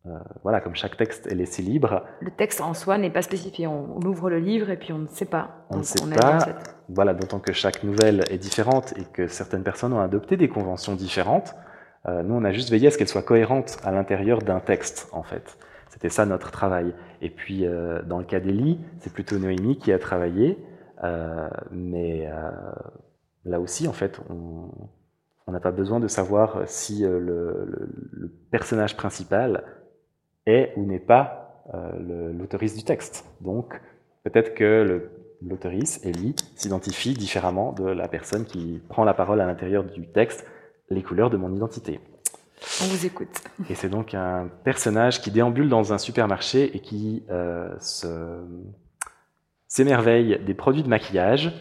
euh, voilà, comme chaque texte est laissé libre. Le texte en soi n'est pas spécifié. On, on, ouvre le livre et puis on ne sait pas. On ne sait on pas. Cette... Voilà, d'autant que chaque nouvelle est différente et que certaines personnes ont adopté des conventions différentes. Euh, nous, on a juste veillé à ce qu'elle soit cohérente à l'intérieur d'un texte, en fait. C'était ça notre travail. Et puis, euh, dans le cas d'Elie, c'est plutôt Noémie qui a travaillé, euh, mais euh, là aussi, en fait, on n'a pas besoin de savoir si euh, le, le, le, personnage principal est ou n'est pas euh, l'autoriste du texte. Donc, peut-être que l'autoriste, Ellie, s'identifie différemment de la personne qui prend la parole à l'intérieur du texte les couleurs de mon identité. On vous écoute. Et c'est donc un personnage qui déambule dans un supermarché et qui euh, s'émerveille des produits de maquillage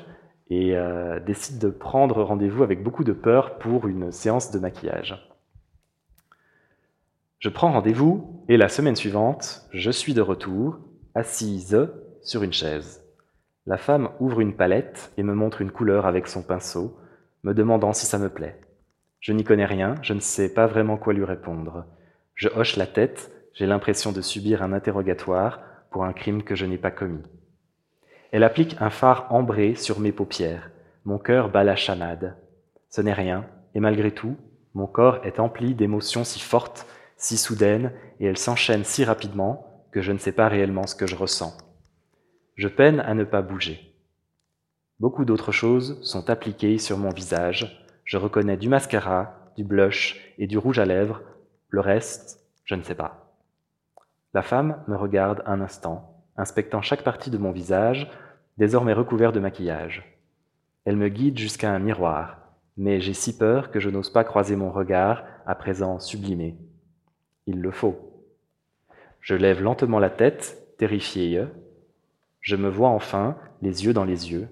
et euh, décide de prendre rendez-vous avec beaucoup de peur pour une séance de maquillage. Je prends rendez-vous et la semaine suivante, je suis de retour, assise sur une chaise. La femme ouvre une palette et me montre une couleur avec son pinceau, me demandant si ça me plaît. Je n'y connais rien, je ne sais pas vraiment quoi lui répondre. Je hoche la tête, j'ai l'impression de subir un interrogatoire pour un crime que je n'ai pas commis. Elle applique un phare ambré sur mes paupières. Mon cœur bat la chamade. Ce n'est rien, et malgré tout, mon corps est empli d'émotions si fortes, si soudaines, et elles s'enchaînent si rapidement que je ne sais pas réellement ce que je ressens. Je peine à ne pas bouger. Beaucoup d'autres choses sont appliquées sur mon visage, je reconnais du mascara, du blush et du rouge à lèvres. Le reste, je ne sais pas. La femme me regarde un instant, inspectant chaque partie de mon visage, désormais recouvert de maquillage. Elle me guide jusqu'à un miroir, mais j'ai si peur que je n'ose pas croiser mon regard, à présent sublimé. Il le faut. Je lève lentement la tête, terrifiée. Je me vois enfin, les yeux dans les yeux.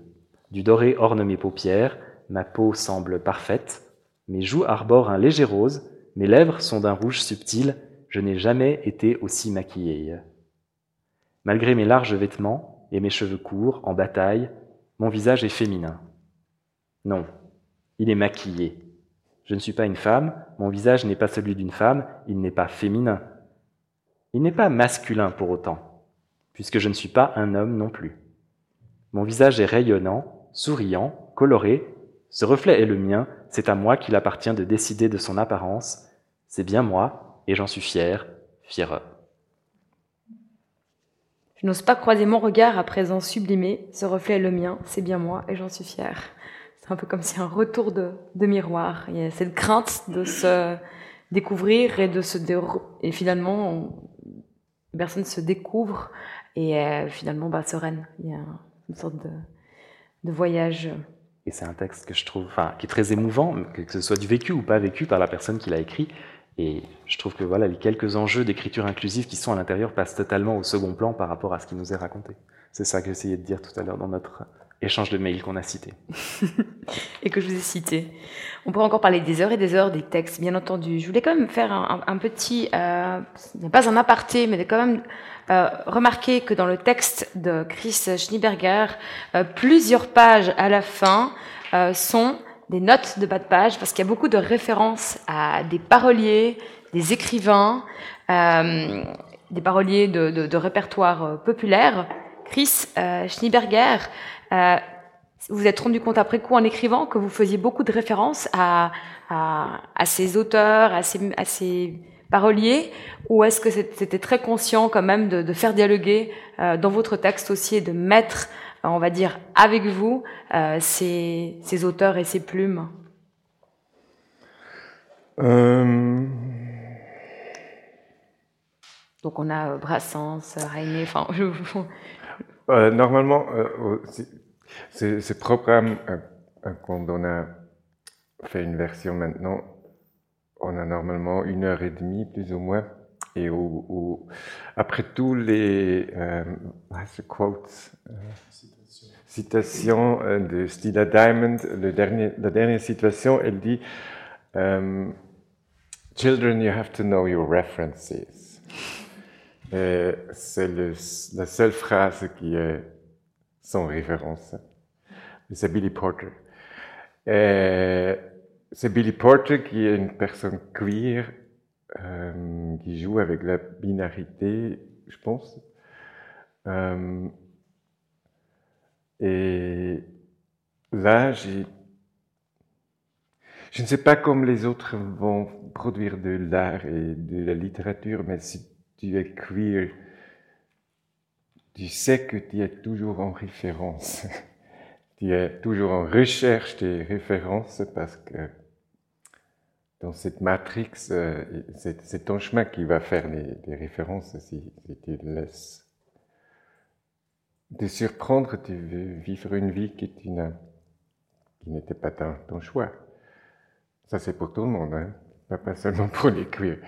Du doré orne mes paupières, ma peau semble parfaite, mes joues arborent un léger rose, mes lèvres sont d'un rouge subtil, je n'ai jamais été aussi maquillée. Malgré mes larges vêtements et mes cheveux courts, en bataille, mon visage est féminin. Non, il est maquillé. Je ne suis pas une femme, mon visage n'est pas celui d'une femme, il n'est pas féminin. Il n'est pas masculin pour autant, puisque je ne suis pas un homme non plus. Mon visage est rayonnant, souriant, coloré. Ce reflet est le mien, c'est à moi qu'il appartient de décider de son apparence. C'est bien moi, et j'en suis fier, fier. Je n'ose pas croiser mon regard à présent sublimé. Ce reflet est le mien, c'est bien moi, et j'en suis fier. C'est un peu comme si un retour de, miroir. Il y a cette crainte de se découvrir et de se et finalement la personne se découvre et est finalement bah, sereine. Il y a une sorte de, de voyage. Et c'est un texte que je trouve, enfin, qui est très émouvant, que ce soit du vécu ou pas vécu par la personne qui l'a écrit. Et je trouve que voilà, les quelques enjeux d'écriture inclusive qui sont à l'intérieur passent totalement au second plan par rapport à ce qui nous est raconté. C'est ça que j'essayais de dire tout à l'heure dans notre échange de mails qu'on a cité. (laughs) et que je vous ai cité. On pourrait encore parler des heures et des heures des textes, bien entendu. Je voulais quand même faire un, petit, euh, pas un aparté, mais quand même euh, remarquer que dans le texte de Chris Schneeberger, euh, plusieurs pages à la fin sont des notes de bas de page, parce qu'il y a beaucoup de références à des paroliers, des écrivains, des paroliers de, de, répertoire populaire. Chris Schneeberger vous vous êtes rendu compte après coup en écrivant que vous faisiez beaucoup de références à, à, à ces auteurs, à ces, à ces paroliers, ou est-ce que c'était très conscient quand même de, de faire dialoguer euh, dans votre texte aussi et de mettre, euh, on va dire, avec vous euh, ces, ces, auteurs et ces plumes? Euh... Donc on a Brassens, Rainé, enfin... (laughs) Euh, normalement, euh, c'est programme, euh, quand on a fait une version maintenant, on a normalement une heure et demie, plus ou moins. Et où, après tous les euh, quotes, euh, citations euh, de Stila Diamond, la dernière citation, elle dit Children, you have to know your references. C'est la seule phrase qui est sans référence. C'est Billy Porter. C'est Billy Porter qui est une personne queer euh, qui joue avec la binarité, je pense. Euh, et là, je ne sais pas comment les autres vont produire de l'art et de la littérature, mais si tu es queer, tu sais que tu es toujours en référence. (laughs) tu es toujours en recherche des références parce que dans cette matrix, euh, c'est ton chemin qui va faire les, références si, tu laisses. Te surprendre, tu veux vivre une vie qui, n'était pas ton, choix. Ça, c'est pour tout le monde, hein? pas seulement pour les queers.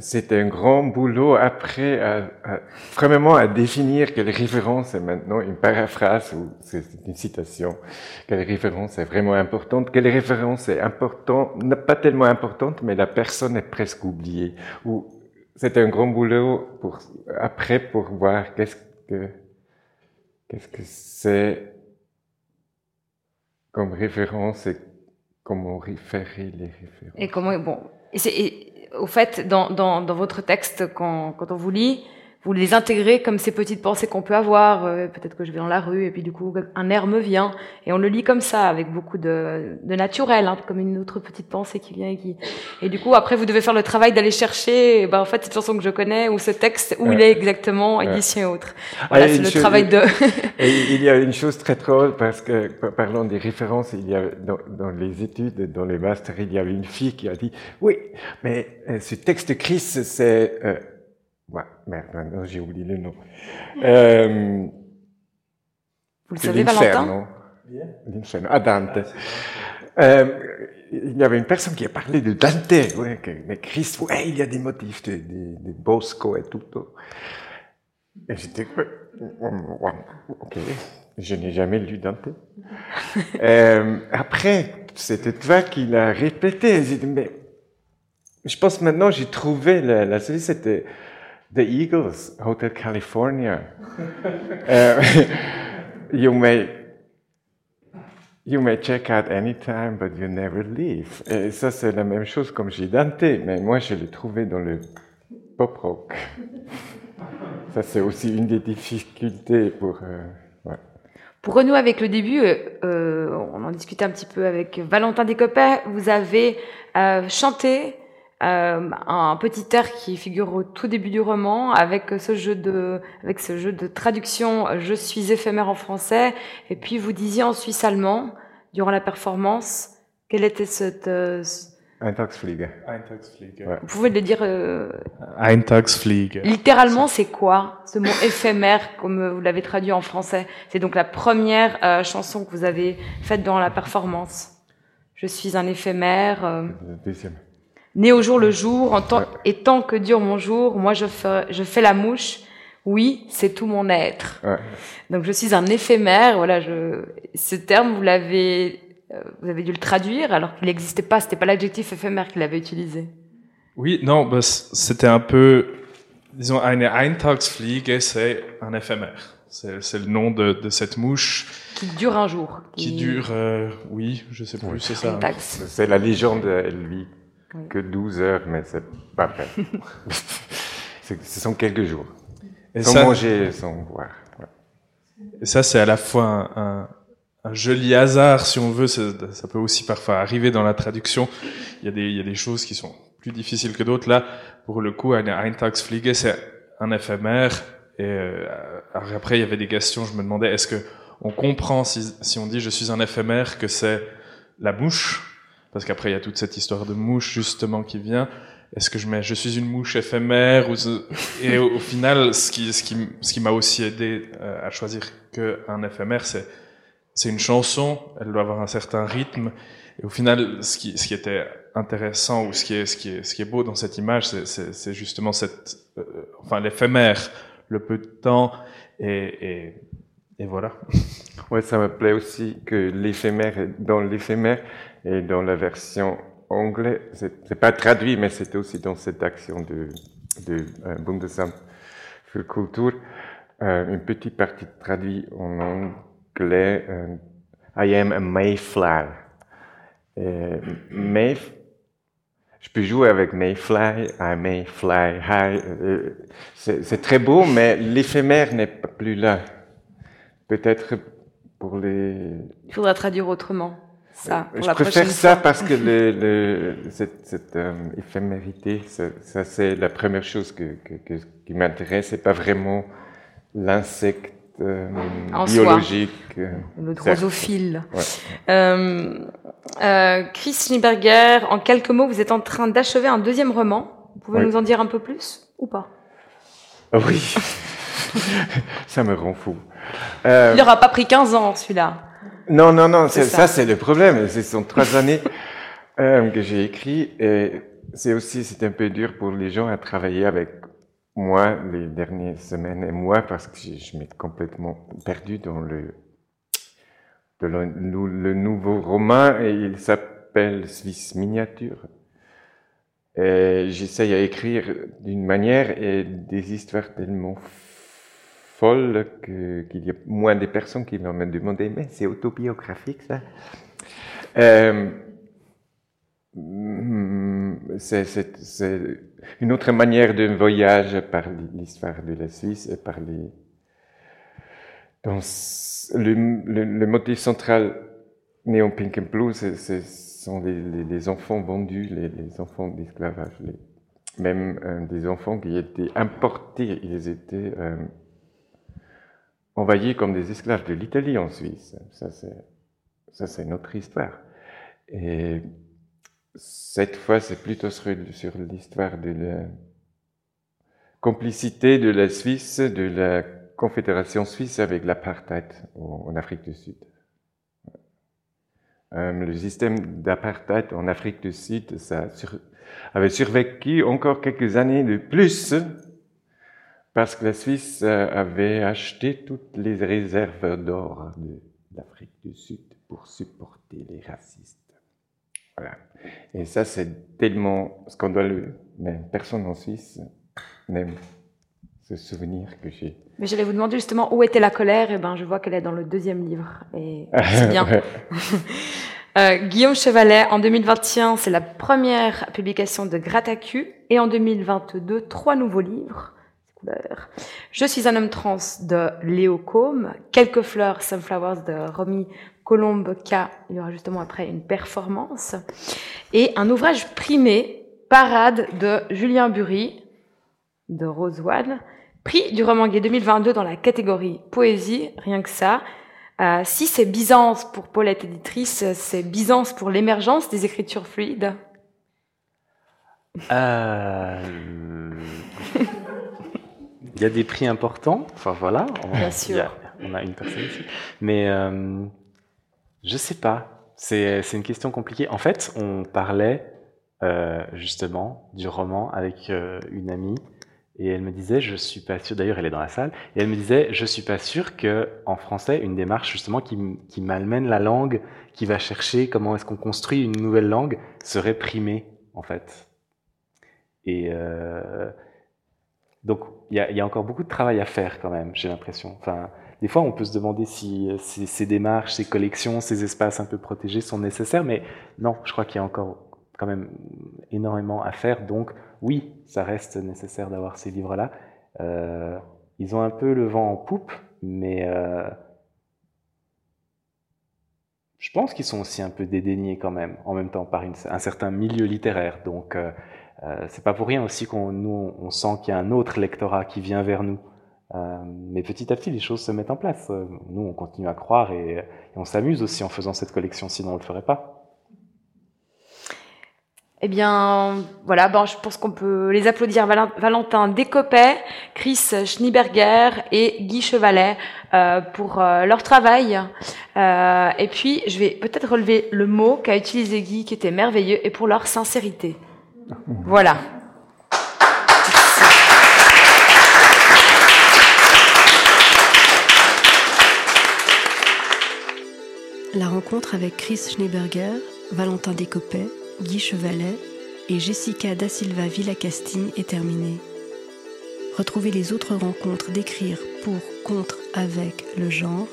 C'est un grand boulot après, à, à, vraiment à définir quelle référence est maintenant une paraphrase ou c'est une citation, quelle référence est vraiment importante, quelle référence est importante, pas tellement importante, mais la personne est presque oubliée. Ou c'est un grand boulot pour après pour voir qu'est-ce que qu'est-ce que c'est comme référence et comment référer les références. Et comment bon et au fait, dans, dans, dans votre texte, quand, quand on vous lit, vous les intégrez comme ces petites pensées qu'on peut avoir. Euh, peut-être que je vais dans la rue et puis du coup un air me vient et on le lit comme ça avec beaucoup de, de naturel, hein, comme une autre petite pensée qui vient et qui. Et du coup après vous devez faire le travail d'aller chercher. Ben, en fait cette chanson que je connais ou ce texte où il est exactement édition et autre. Voilà c'est le travail de. (laughs) et il y a une chose très drôle parce que parlant des références, il y a dans, dans les études, dans les masters, il y avait une fille qui a dit oui, mais euh, ce texte Chris c'est euh, Ouais, merde, maintenant j'ai oublié le nom. Euh, Vous le savez, Valentin? L'inferno, à Dante. Euh, il y avait une personne qui a parlé de Dante, ouais, mais Christ, ouais, il y a des motifs de, de, de Bosco et tout. Et j'étais, ok, je n'ai jamais lu Dante. (laughs) euh, après, c'était toi qui l'a répété. J'ai dit, mais je pense maintenant, j'ai trouvé la, la c'était The Eagles, Hotel California. (laughs) uh, (laughs) you may you may check out anytime, but you never leave. Et ça, c'est la même chose comme j'ai Dante, mais moi, je l'ai trouvé dans le pop rock. (laughs) Ça, c'est aussi une des difficultés pour. Euh, pour renouer avec le début, euh, euh, on en discutait un petit peu avec Valentin Descoppet. Vous avez chanté un petit air qui figure au tout début du roman, avec ce jeu de, avec ce jeu de traduction. Je suis éphémère en français, et puis vous disiez en suisse allemand durant la performance. Quelle était cette Eintagsfliege. Eintagsfliege. Vous pouvez le dire. Euh, Eintagsfliege. Littéralement, c'est quoi ce mot (laughs) éphémère, comme vous l'avez traduit en français? C'est donc la première euh, chanson que vous avez faite dans la performance. Je suis un éphémère. Euh, deuxième. Né au jour le jour, en tant, et tant que dure mon jour, moi je fais, je fais la mouche. Oui, c'est tout mon être. Ouais. Donc je suis un éphémère. Voilà, je, ce terme vous l'avez euh, vous avez dû le traduire alors qu'il n'existait pas, c'était pas l'adjectif éphémère qu'il avait utilisé. Oui, non, bah, c'était un peu, disons, eine Eintagsfliege, c'est un éphémère. C'est le nom de, de, cette mouche. Qui dure un jour. Qui, dure, euh, oui, je sais plus, c'est ça. C'est la légende, elle vit que 12 heures, mais c'est pas vrai. (laughs) ce sont quelques jours. Et sans manger, sans boire. Et ça, c'est à la fois un un joli hasard, si on veut. Ça, peut aussi parfois arriver dans la traduction. Il y a des, il y a des choses qui sont plus difficiles que d'autres. Là, pour le coup, Eintagsfliege, c'est un éphémère. Et euh, après, il y avait des questions. Je me demandais, est-ce que on comprend si, si on dit je suis un éphémère que c'est la mouche Parce qu'après, il y a toute cette histoire de mouche justement qui vient. Est-ce que je mets je suis une mouche éphémère ou et au, final, ce qui, ce qui, ce qui m'a aussi aidé euh, à choisir qu'un éphémère, c'est c'est une chanson, elle doit avoir un certain rythme. Et au final, ce qui, ce qui était intéressant ou ce qui est, ce qui est, ce qui est beau dans cette image, c'est justement cette, euh, enfin, l'éphémère, le peu de temps, et, et, voilà. Ouais, ça me plaît aussi que l'éphémère, dans l'éphémère et dans la version anglaise, c'est pas traduit, mais c'était aussi dans cette action de, de euh, Bundesamt für Kultur, euh, une petite partie traduite en anglais euh, I am a Mayfly. Euh, je peux jouer avec Mayfly, I may fly high. Euh, c'est très beau, mais l'éphémère n'est plus là. Peut-être pour les. Il faudra traduire autrement. Ça, pour je préfère ça parce que le, (laughs) cette, cette éphémérité, ça, c'est la première chose que, que, qui m'intéresse. C'est pas vraiment l'insecte euh, biologique. Euh, le drosophile. Euh, euh, Chris Schneeberger, en quelques mots, vous êtes en train d'achever un deuxième roman. Vous pouvez nous en dire un peu plus ou pas? Ah Oui, (laughs) ça me rend fou. Il n'aura pas pris 15 ans celui-là. Non, non, non, ça, ça c'est le problème. Ce sont trois années que j'ai écrit et c'est aussi c'est un peu dur pour les gens à travailler avec moi les dernières semaines et moi parce que je, m'ai complètement perdu dans le, le, nouveau roman et il s'appelle Suisse Miniature. Et j'essaye à écrire d'une manière et des histoires tellement folles qu'il y a moins de personnes qui vont me demander mais c'est autobiographique ça. Euh, mm, c'est une autre manière de voyage par l'histoire de la Suisse et par les. Dans le, le, motif central néon Pink and Blue, ce sont les, les, enfants vendus, les, enfants d'esclavage, même des enfants qui étaient importés, ils étaient euh, envahis comme des esclaves de l'Italie en Suisse. Ça, c'est notre histoire. Et cette fois, c'est plutôt sur, l'histoire de la complicité de la Suisse, de la Confédération suisse avec l'apartheid en Afrique du Sud. Euh, le système d'apartheid en Afrique du Sud avait survécu encore quelques années de plus parce que la Suisse euh, avait acheté toutes les réserves d'or de l'Afrique du Sud pour supporter les racistes. Voilà. Et ça, c'est tellement scandaleux. Mais personne en Suisse n'aime ce souvenir que j'ai. Mais j'allais vous demander justement où était la colère. Et ben, je vois qu'elle est dans le deuxième livre. Et c'est bien. (laughs) (laughs) Euh, Guillaume Chevalet, en 2021, c'est la première publication de Gratacu. Et en 2022, trois nouveaux livres. Je suis un homme trans de Léo Combe, Quelques fleurs, Sunflowers de Romy Colombe K. Il y aura justement après une performance. Et un ouvrage primé, Parade de Julien Bury, de Rose prix du roman gay 2022 dans la catégorie poésie, rien que ça. Euh, si c'est Byzance pour Paulette éditrice, c'est Byzance pour l'émergence des écritures fluides euh... Il y a des prix importants, enfin voilà. On, Bien sûr. on a une personne ici. Mais euh, je sais pas. C'est une question compliquée. En fait, on parlait euh, justement du roman avec euh, une amie et elle me disait, je suis pas sûr, d'ailleurs elle est dans la salle, et elle me disait, je suis pas sûr que en français, une démarche justement qui, qui malmène la langue, qui va chercher comment est-ce qu'on construit une nouvelle langue, serait primée, en fait. Et euh, donc, il y a, encore beaucoup de travail à faire quand même, j'ai l'impression. Enfin, des fois, on peut se demander si ces, démarches, ces collections, ces espaces un peu protégés sont nécessaires, mais non, je crois qu'il y a encore quand même énormément à faire. Donc, oui, ça reste nécessaire d'avoir ces livres-là. Euh, ils ont un peu le vent en poupe, mais euh, je pense qu'ils sont aussi un peu dédaignés quand même, en même temps par un certain milieu littéraire. Donc, euh, euh, c'est pas pour rien aussi qu'on nous on sent qu'il y a un autre lectorat qui vient vers nous. Euh, mais petit à petit, les choses se mettent en place. Euh, nous, on continue à croire et, et on s'amuse aussi en faisant cette collection, sinon on le ferait pas. Eh bien, voilà, bon, je pense qu'on peut les applaudir. Valentin Descopet, Chris Schneeberger et Guy Chevalet euh, pour euh, leur travail. Euh, et puis, je vais peut-être relever le mot qu'a utilisé Guy, qui était merveilleux, et pour leur sincérité. Voilà. La rencontre avec Chris Schneeberger, Valentin Descopet, Guy Chevalet et Jessica Da Silva Villacasting est terminée. Retrouvez les autres rencontres d'écrire pour, contre, avec le genre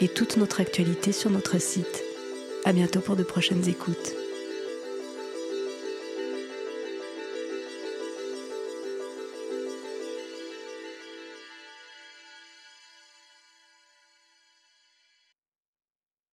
et toute notre actualité sur notre site. À bientôt pour de prochaines écoutes.